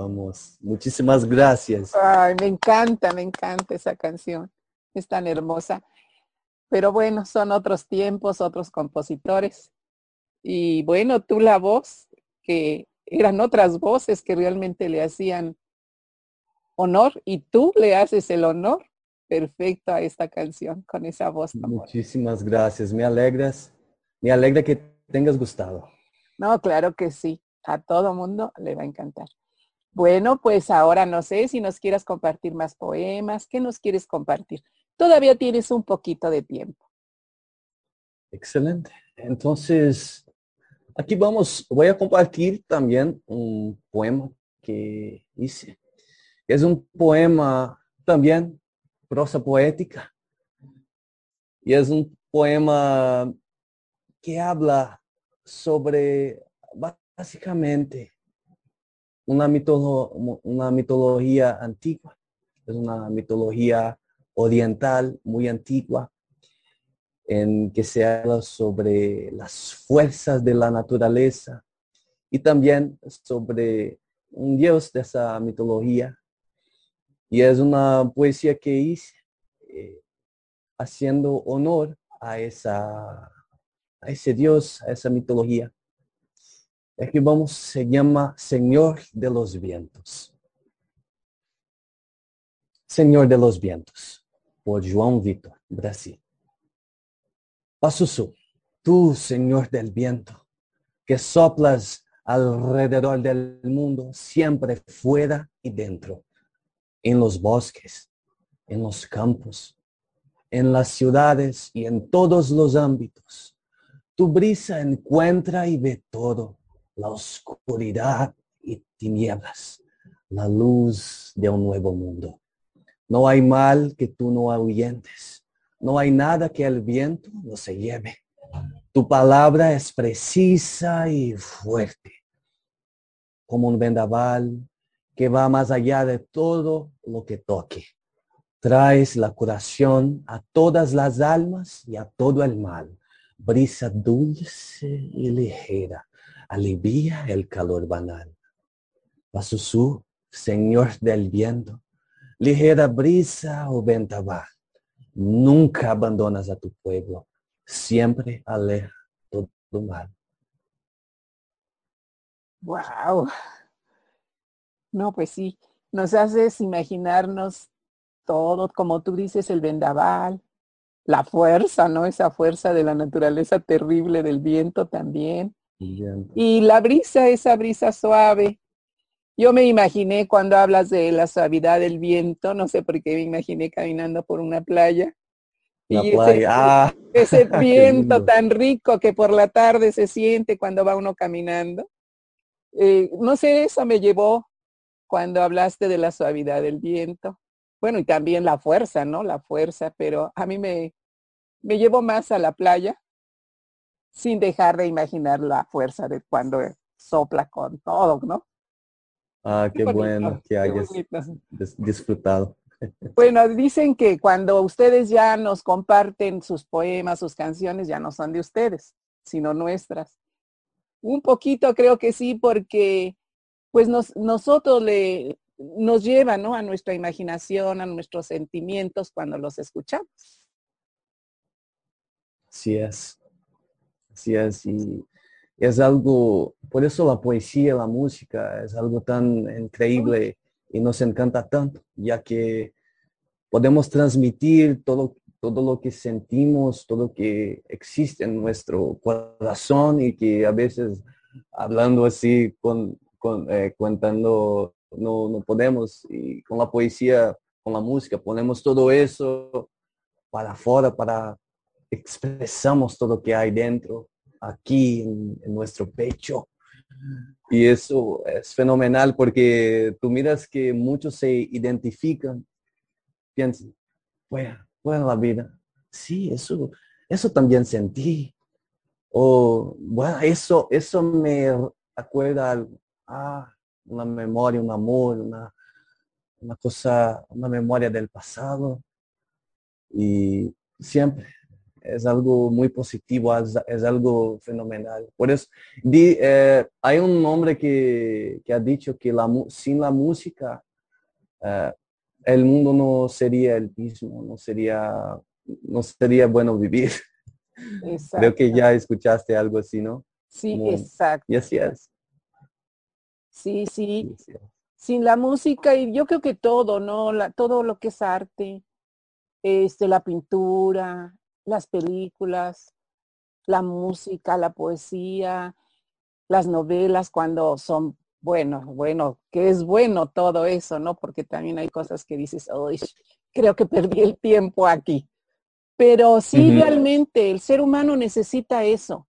Vamos. Muchísimas gracias. Ay, me encanta, me encanta esa canción. Es tan hermosa. Pero bueno, son otros tiempos, otros compositores. Y bueno, tú la voz, que eran otras voces que realmente le hacían honor y tú le haces el honor perfecto a esta canción con esa voz. tan. Muchísimas gracias. Me alegras. Me alegra que tengas gustado. No, claro que sí. A todo mundo le va a encantar. Bueno, pues ahora no sé si nos quieras compartir más poemas. ¿Qué nos quieres compartir? Todavía tienes un poquito de tiempo. Excelente. Entonces, aquí vamos, voy a compartir también un poema que hice. Es un poema también, prosa poética. Y es un poema que habla sobre básicamente una, una mitología antigua. Es una mitología oriental muy antigua en que se habla sobre las fuerzas de la naturaleza y también sobre un dios de esa mitología. Y es una poesía que hice eh, haciendo honor a, esa, a ese Dios, a esa mitología. Que vamos, se llama Señor de los Vientos. Señor de los Vientos, por João Vitor, Brasil. Pazuzu, tú, Señor del viento, que soplas alrededor del mundo, siempre fuera y dentro, en los bosques, en los campos, en las ciudades y en todos los ámbitos. Tu brisa encuentra y ve todo, la oscuridad y tinieblas, la luz de un nuevo mundo. No hay mal que tú no ahuyentes. No hay nada que el viento no se lleve. Tu palabra es precisa y fuerte, como un vendaval que va más allá de todo lo que toque. Traes la curación a todas las almas y a todo el mal. Brisa dulce y ligera, alivia el calor banal. su Señor del viento, ligera brisa o vendaval, nunca abandonas a tu pueblo, siempre aleja todo mal. Wow. No, pues sí, nos haces imaginarnos todo, como tú dices, el vendaval, la fuerza, ¿no? Esa fuerza de la naturaleza terrible del viento también. Y la brisa, esa brisa suave, yo me imaginé cuando hablas de la suavidad del viento, no sé por qué me imaginé caminando por una playa. La y playa. Ese, ah, ese viento tan rico que por la tarde se siente cuando va uno caminando. Eh, no sé, eso me llevó cuando hablaste de la suavidad del viento. Bueno, y también la fuerza, ¿no? La fuerza, pero a mí me, me llevó más a la playa sin dejar de imaginar la fuerza de cuando sopla con todo, ¿no? Ah, qué, bueno que hayas disfrutado. Bueno, dicen que cuando ustedes ya nos comparten sus poemas, sus canciones, ya no son de ustedes, sino nuestras. Un poquito creo que sí, porque pues nos, nosotros le, nos lleva ¿no? a nuestra imaginación, a nuestros sentimientos cuando los escuchamos. Así es. Y es algo, por eso la poesía, la música es algo tan increíble y nos encanta tanto, ya que podemos transmitir todo, todo lo que sentimos, todo lo que existe en nuestro corazón y que a veces hablando así, con, con eh, contando, no, no podemos. Y con la poesía, con la música, ponemos todo eso para afuera, para expresamos todo lo que hay dentro aquí en, nuestro pecho. Y eso es fenomenal porque tú miras que muchos se identifican, piensan, bueno, bueno la vida. Sí, eso, eso también sentí. O, bueno, eso, eso me acuerda ah, una memoria, un amor, una, una cosa, una memoria del pasado. Y siempre es algo muy positivo, es, algo fenomenal. Por eso, eh, hay un hombre que, ha dicho que la, sin la música eh, el mundo no sería el mismo, no sería, no sería bueno vivir. Creo que ya escuchaste algo así, ¿no? Sí, exacto. Y así es. Sí, sí. Sin la música y yo creo que todo, ¿no? La, todo lo que es arte, este, la pintura, las películas, la música, la poesía, las novelas cuando son bueno, bueno, que es bueno todo eso, ¿no? Porque también hay cosas que dices, hoy creo que perdí el tiempo aquí. Pero sí, realmente el ser humano necesita eso,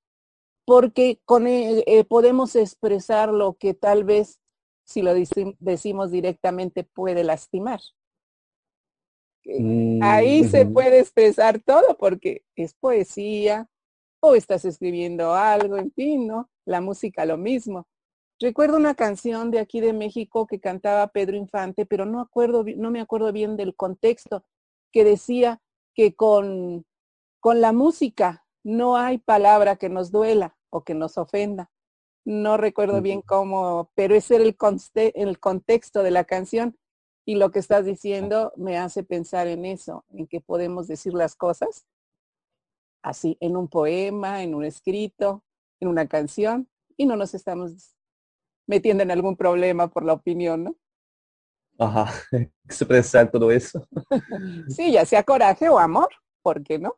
porque con e, eh, podemos expresar lo que tal vez, si lo decimos directamente, puede lastimar. Mm, ahí se puede expresar todo porque es poesía o estás escribiendo algo, en fin, ¿no? La música lo mismo. Recuerdo una canción de aquí de México que cantaba Pedro Infante, pero no, acuerdo, no me acuerdo bien del contexto, que decía que con, con la música no hay palabra que nos duela o que nos ofenda. No recuerdo bien cómo, pero ese era el, el contexto de la canción. Y lo que estás diciendo me hace pensar en eso, en que podemos decir las cosas así en un poema, en un escrito, en una canción, y no nos estamos metiendo en algún problema por la opinión, ¿no? Ajá, expresar todo eso. sí, ya sea coraje o amor, ¿por qué no?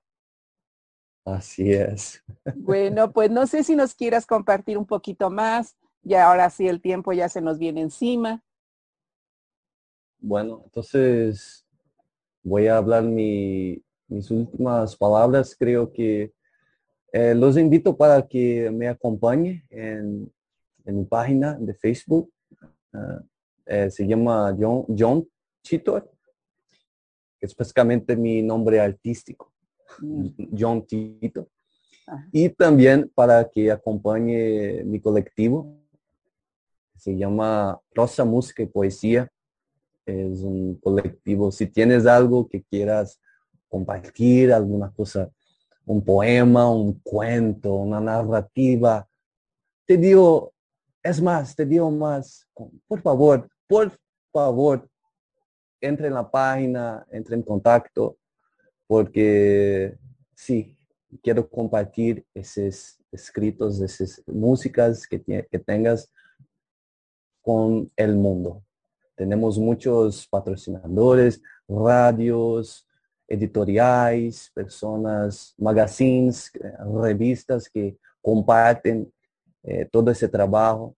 Así es. Bueno, pues no sé si nos quieras compartir un poquito más. Ya ahora sí el tiempo ya se nos viene encima. Bueno, entonces voy a hablar mi, mis últimas palabras. Creo que eh, los invito para que me acompañe en, en mi página de Facebook. Ah, eh, se llama John, John Chitor, que es básicamente mi nombre artístico, mm. John Tito. Y también para que acompañe mi colectivo, se llama Rosa Música y Poesía. Es un colectivo, si tienes algo que quieras compartir, alguna cosa, un poema, un cuento, una narrativa, te digo, es más, te digo más, por favor, por favor, entre en la página, entre en contacto, porque sí, quiero compartir esos escritos, esas músicas que, que tengas con el mundo. Tenemos muchos patrocinadores, radios, editoriales, personas, magazines, revistas que comparten eh, todo ese trabajo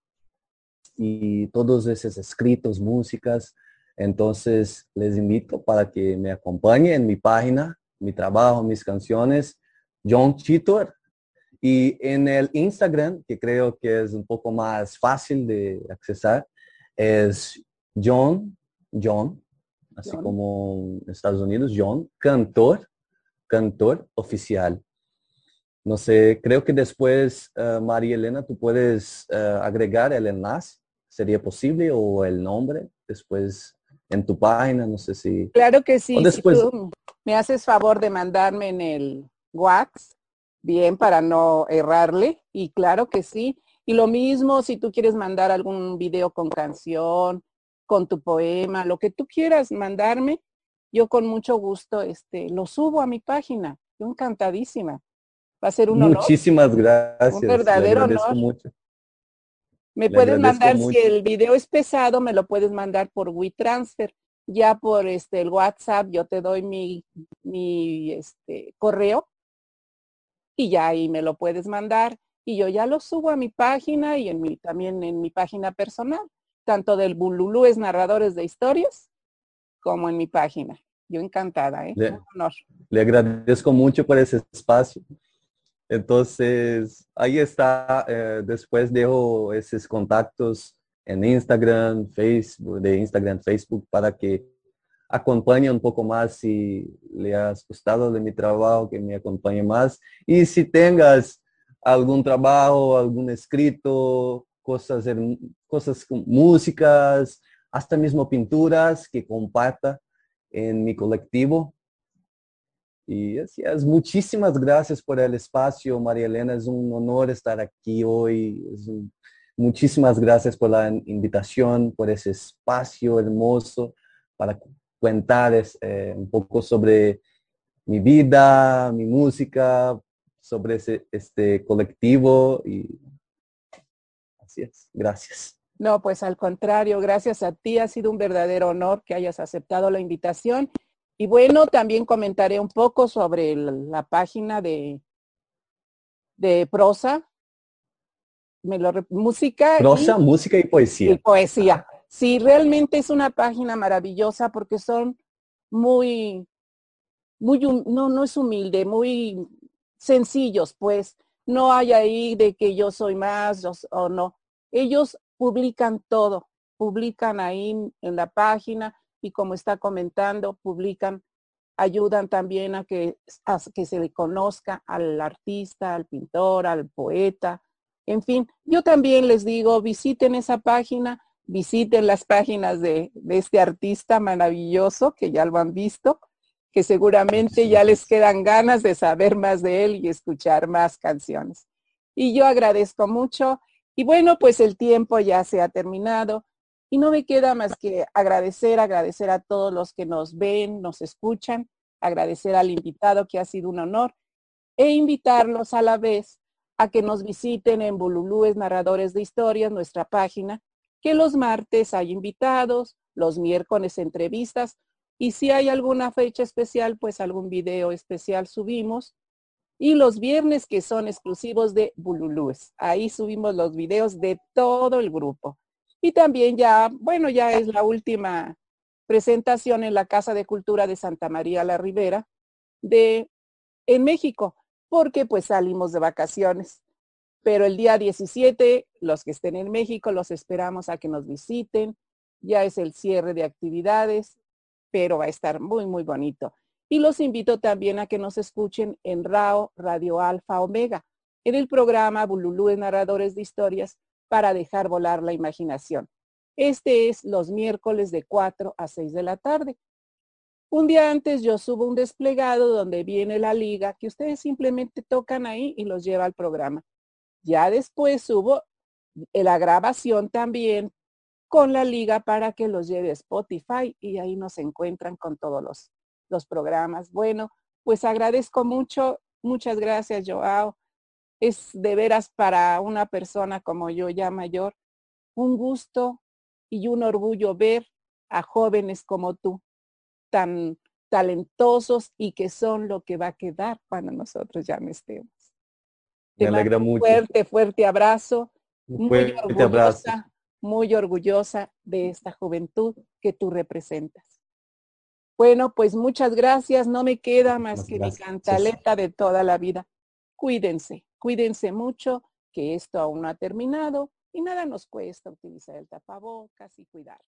y todos esos escritos, músicas. Entonces les invito para que me acompañen en mi página, mi trabajo, mis canciones, John Chitor. Y en el Instagram, que creo que es un poco más fácil de accesar, es John, John, así como en Estados Unidos, John, cantor, cantor oficial. No sé, creo que después, uh, María Elena, tú puedes uh, agregar el enlace ¿Sería posible o el nombre después en tu página? No sé si... Claro que sí. Después... Si tú me haces favor de mandarme en el wax, bien, para no errarle. Y claro que sí. Y lo mismo si tú quieres mandar algún video con canción, con tu poema, lo que tú quieras mandarme, yo con mucho gusto este, lo subo a mi página. Yo encantadísima. Va a ser un honor. Muchísimas gracias. Un verdadero honor. Mucho. Me puedes mandar, si el video es pesado, me lo puedes mandar por WeTransfer. Ya por este el WhatsApp, yo te doy mi, mi este, correo y ya ahí me lo puedes mandar. Y yo ya lo subo a mi página y en mi, también en mi página personal, tanto del Bululúes Narradores de Historias como en mi página. Yo encantada, ¿eh? Le, le agradezco mucho por ese espacio. Entonces, ahí está. Eh, después dejo esos contactos en Instagram, Facebook, de Instagram, Facebook, para que acompañe un poco más si le has gustado de mi trabajo, que me acompañe más. Y si tengas algún trabajo, algún escrito, cosas, cosas músicas, hasta mismo pinturas que comparta en mi colectivo, y así es, muchísimas gracias por el espacio, María Elena. Es un honor estar aquí hoy. muchísimas gracias por la invitación, por ese espacio hermoso para contar eh, un poco sobre mi vida, mi música, sobre este colectivo. Y es, gracias. No, pues al contrario, gracias a ti. Ha sido un verdadero honor que hayas aceptado la invitación y bueno, también comentaré un poco sobre la página de, de prosa, me lo, música. Prosa, música y poesía. Y poesía. Sí, realmente es una página maravillosa porque son muy, muy, no, no es humilde, muy sencillos, pues. No hay ahí de que yo soy más o no. Ellos publican todo, publican ahí en la página y como está comentando, publican, ayudan también a que, que se le conozca al artista, al pintor, al poeta. En fin, yo también les digo, visiten esa página, visiten las páginas de, de este artista maravilloso que ya lo han visto, que seguramente ya les quedan ganas de saber más de él y escuchar más canciones. Y yo agradezco mucho. Y bueno, pues el tiempo ya se ha terminado. Y no me queda más que agradecer, agradecer a todos los que nos ven, nos escuchan, agradecer al invitado que ha sido un honor. e invitarlos a la vez a que nos visiten en Bululúes Narradores de Historias, nuestra página, que los martes hay invitados, los miércoles entrevistas y si hay alguna fecha especial, pues algún video especial subimos. Y los viernes que son exclusivos de Bululúes. Ahí subimos los videos de todo el grupo. Y también ya, bueno, ya es la última presentación en la Casa de Cultura de Santa María la Ribera de en México, porque pues salimos de vacaciones. Pero el día 17, los que estén en México, los esperamos a que nos visiten. Ya es el cierre de actividades, pero va a estar muy, muy bonito. Y los invito también a que nos escuchen en RAO Radio Alfa Omega, en el programa Bululú Narradores de Historias para dejar volar la imaginación. Este es los miércoles de 4 a 6 de la tarde. Un día antes yo subo un desplegado donde viene la liga que ustedes simplemente tocan ahí y los lleva al programa. Ya después subo la grabación también con la liga para que los lleve a Spotify y ahí nos encuentran con todos los, los programas. Bueno, pues agradezco mucho, muchas gracias Joao. Es de veras para una persona como yo ya mayor un gusto y un orgullo ver a jóvenes como tú tan talentosos y que son lo que va a quedar cuando nosotros ya no estemos. Me alegra mucho. Fuerte, fuerte abrazo. Un muy orgullosa, abrazo. muy orgullosa de esta juventud que tú representas. Bueno, pues muchas gracias. No me queda más Muchas que gracias. mi cantaleta de toda la vida. Cuídense, cuídense mucho, que esto aún no ha terminado y nada nos cuesta utilizar el tapabocas y cuidar.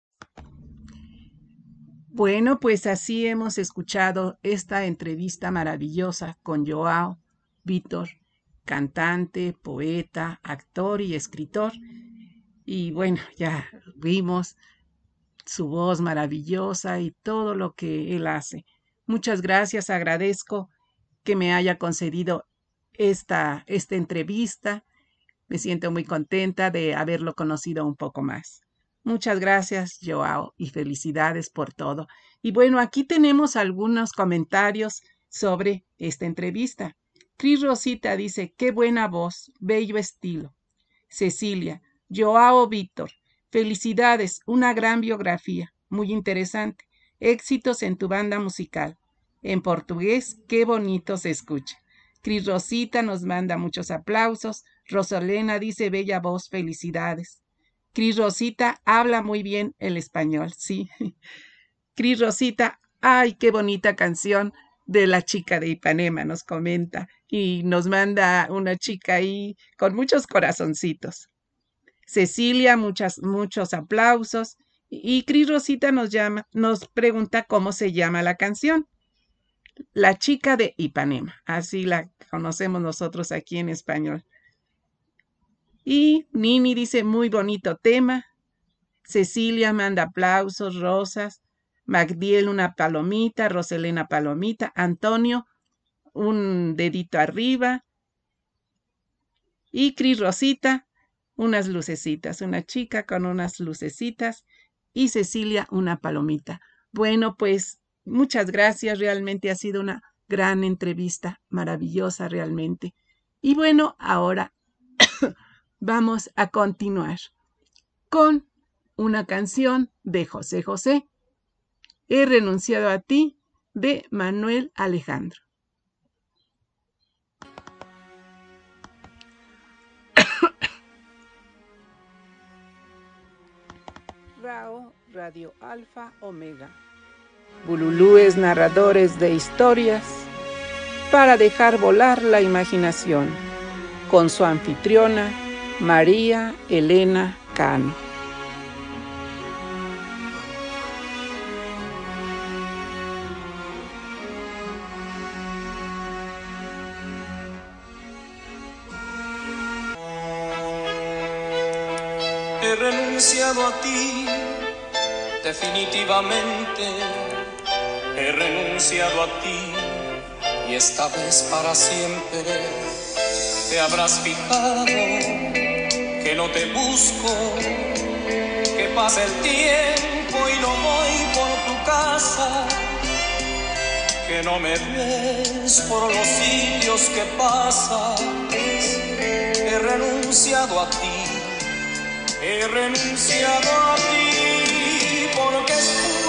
Bueno, pues así hemos escuchado esta entrevista maravillosa con Joao Víctor, cantante, poeta, actor y escritor. Y bueno, ya vimos su voz maravillosa y todo lo que él hace. Muchas gracias, agradezco que me haya concedido esta, esta entrevista. Me siento muy contenta de haberlo conocido un poco más. Muchas gracias, Joao, y felicidades por todo. Y bueno, aquí tenemos algunos comentarios sobre esta entrevista. Cris Rosita dice, qué buena voz, bello estilo. Cecilia, Joao Víctor, felicidades, una gran biografía, muy interesante. Éxitos en tu banda musical. En portugués, qué bonito se escucha. Cris Rosita nos manda muchos aplausos. Rosalena dice, bella voz, felicidades. Cris Rosita habla muy bien el español, sí. Cris Rosita, ay, qué bonita canción de la chica de Ipanema, nos comenta y nos manda una chica ahí con muchos corazoncitos. Cecilia, muchos aplausos. Y Cris Rosita nos llama, nos pregunta cómo se llama la canción. La chica de Ipanema, así la conocemos nosotros aquí en español. Y Nini dice, muy bonito tema. Cecilia manda aplausos, rosas. Magdiel una palomita, Roselena palomita, Antonio un dedito arriba. Y Cris Rosita, unas lucecitas, una chica con unas lucecitas. Y Cecilia una palomita. Bueno, pues muchas gracias, realmente ha sido una gran entrevista, maravillosa realmente. Y bueno, ahora vamos a continuar con una canción de José José. He renunciado a ti de Manuel Alejandro. Radio Alfa Omega. Bululúes narradores de historias para dejar volar la imaginación con su anfitriona María Elena Cano. He renunciado a ti, definitivamente. He renunciado a ti y esta vez para siempre. Te habrás fijado que no te busco, que pasa el tiempo y no voy por tu casa. que no me ves por los sitios que pasas. He renunciado a ti, he renunciado a ti,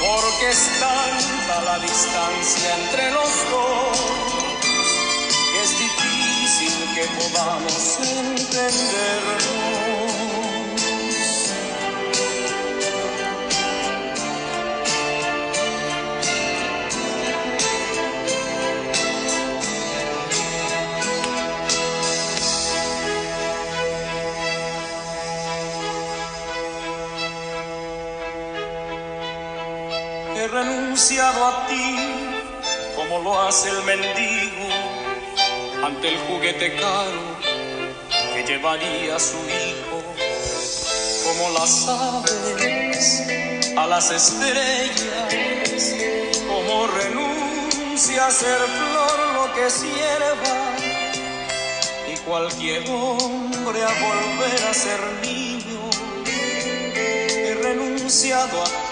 porque es tanta la distancia entre los dos, que es difícil que podamos entendernos. He renunciado a ti como lo hace el mendigo ante el juguete caro que llevaría su hijo, como las aves a las estrellas, como renuncia a ser flor lo que sierva y cualquier hombre a volver a ser niño. He renunciado a ti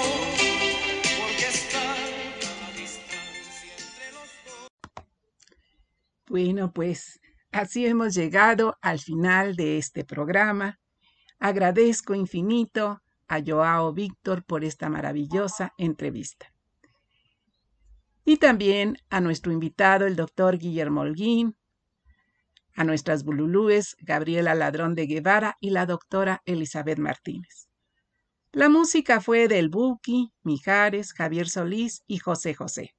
Bueno, pues así hemos llegado al final de este programa. Agradezco infinito a Joao Víctor por esta maravillosa entrevista. Y también a nuestro invitado, el doctor Guillermo Holguín, a nuestras bululúes, Gabriela Ladrón de Guevara y la doctora Elizabeth Martínez. La música fue del Buki, Mijares, Javier Solís y José José.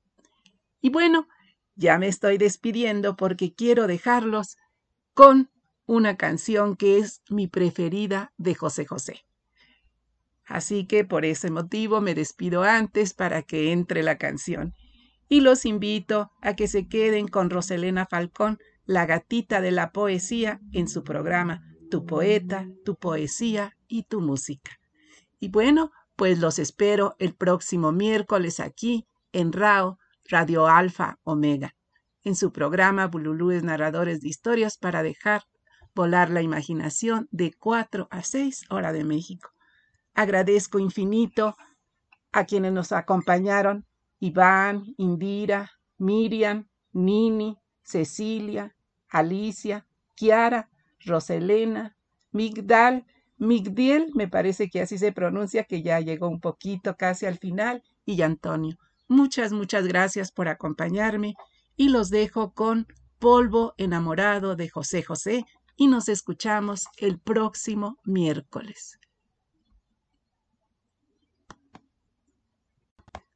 Y bueno, ya me estoy despidiendo porque quiero dejarlos con una canción que es mi preferida de José José. Así que por ese motivo me despido antes para que entre la canción. Y los invito a que se queden con Roselena Falcón, la gatita de la poesía, en su programa Tu poeta, tu poesía y tu música. Y bueno, pues los espero el próximo miércoles aquí en RAO, Radio Alfa Omega, en su programa Bululúes Narradores de Historias para dejar volar la imaginación de 4 a 6 hora de México. Agradezco infinito a quienes nos acompañaron, Iván, Indira, Miriam, Nini, Cecilia, Alicia, Kiara, Roselena, Migdal, Migdiel, me parece que así se pronuncia, que ya llegó un poquito casi al final, y Antonio. Muchas, muchas gracias por acompañarme y los dejo con Polvo enamorado de José José y nos escuchamos el próximo miércoles.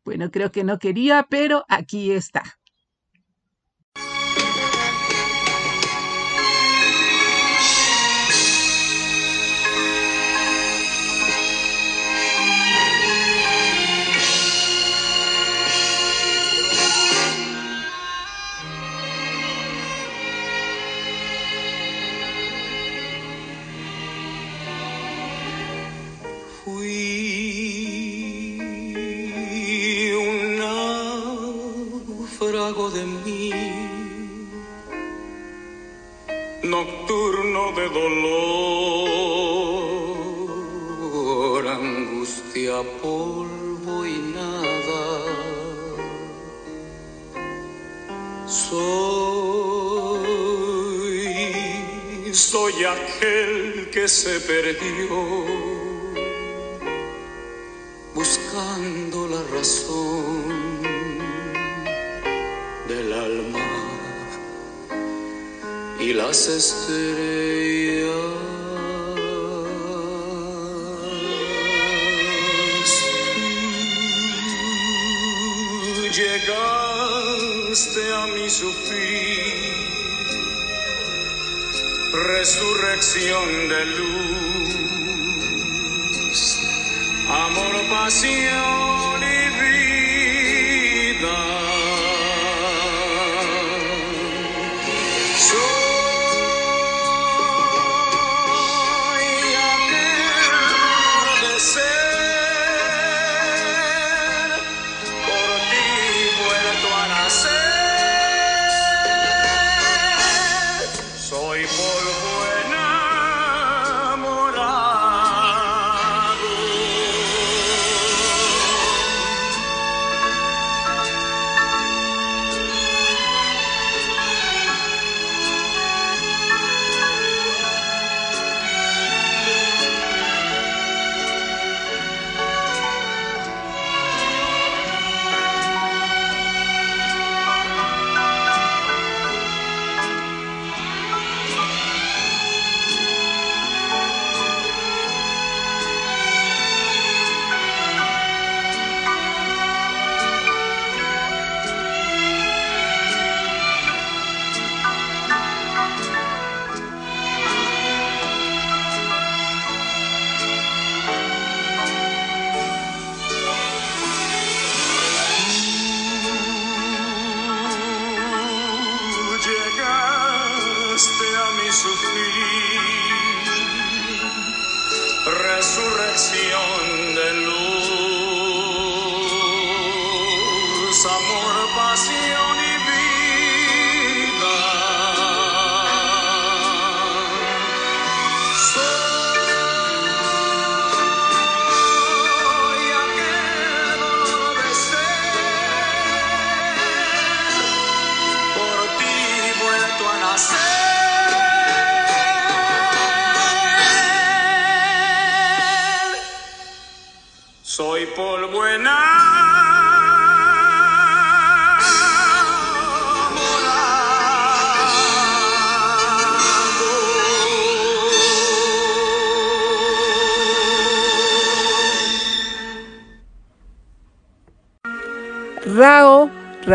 Bueno, creo que no quería, pero aquí está. Luego de mí. Nocturno de dolor, angustia, polvo y nada. Soy, soy aquel que se perdió buscando la razón las estrellas. Llegaste a mi sufrir, resurrección de luz, amor, pasión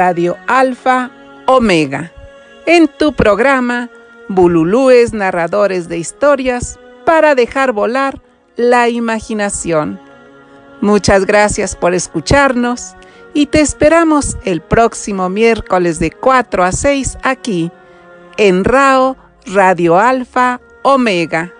Radio Alfa Omega. En tu programa, Bululúes narradores de historias para dejar volar la imaginación. Muchas gracias por escucharnos y te esperamos el próximo miércoles de 4 a 6 aquí en RAO Radio Alfa Omega.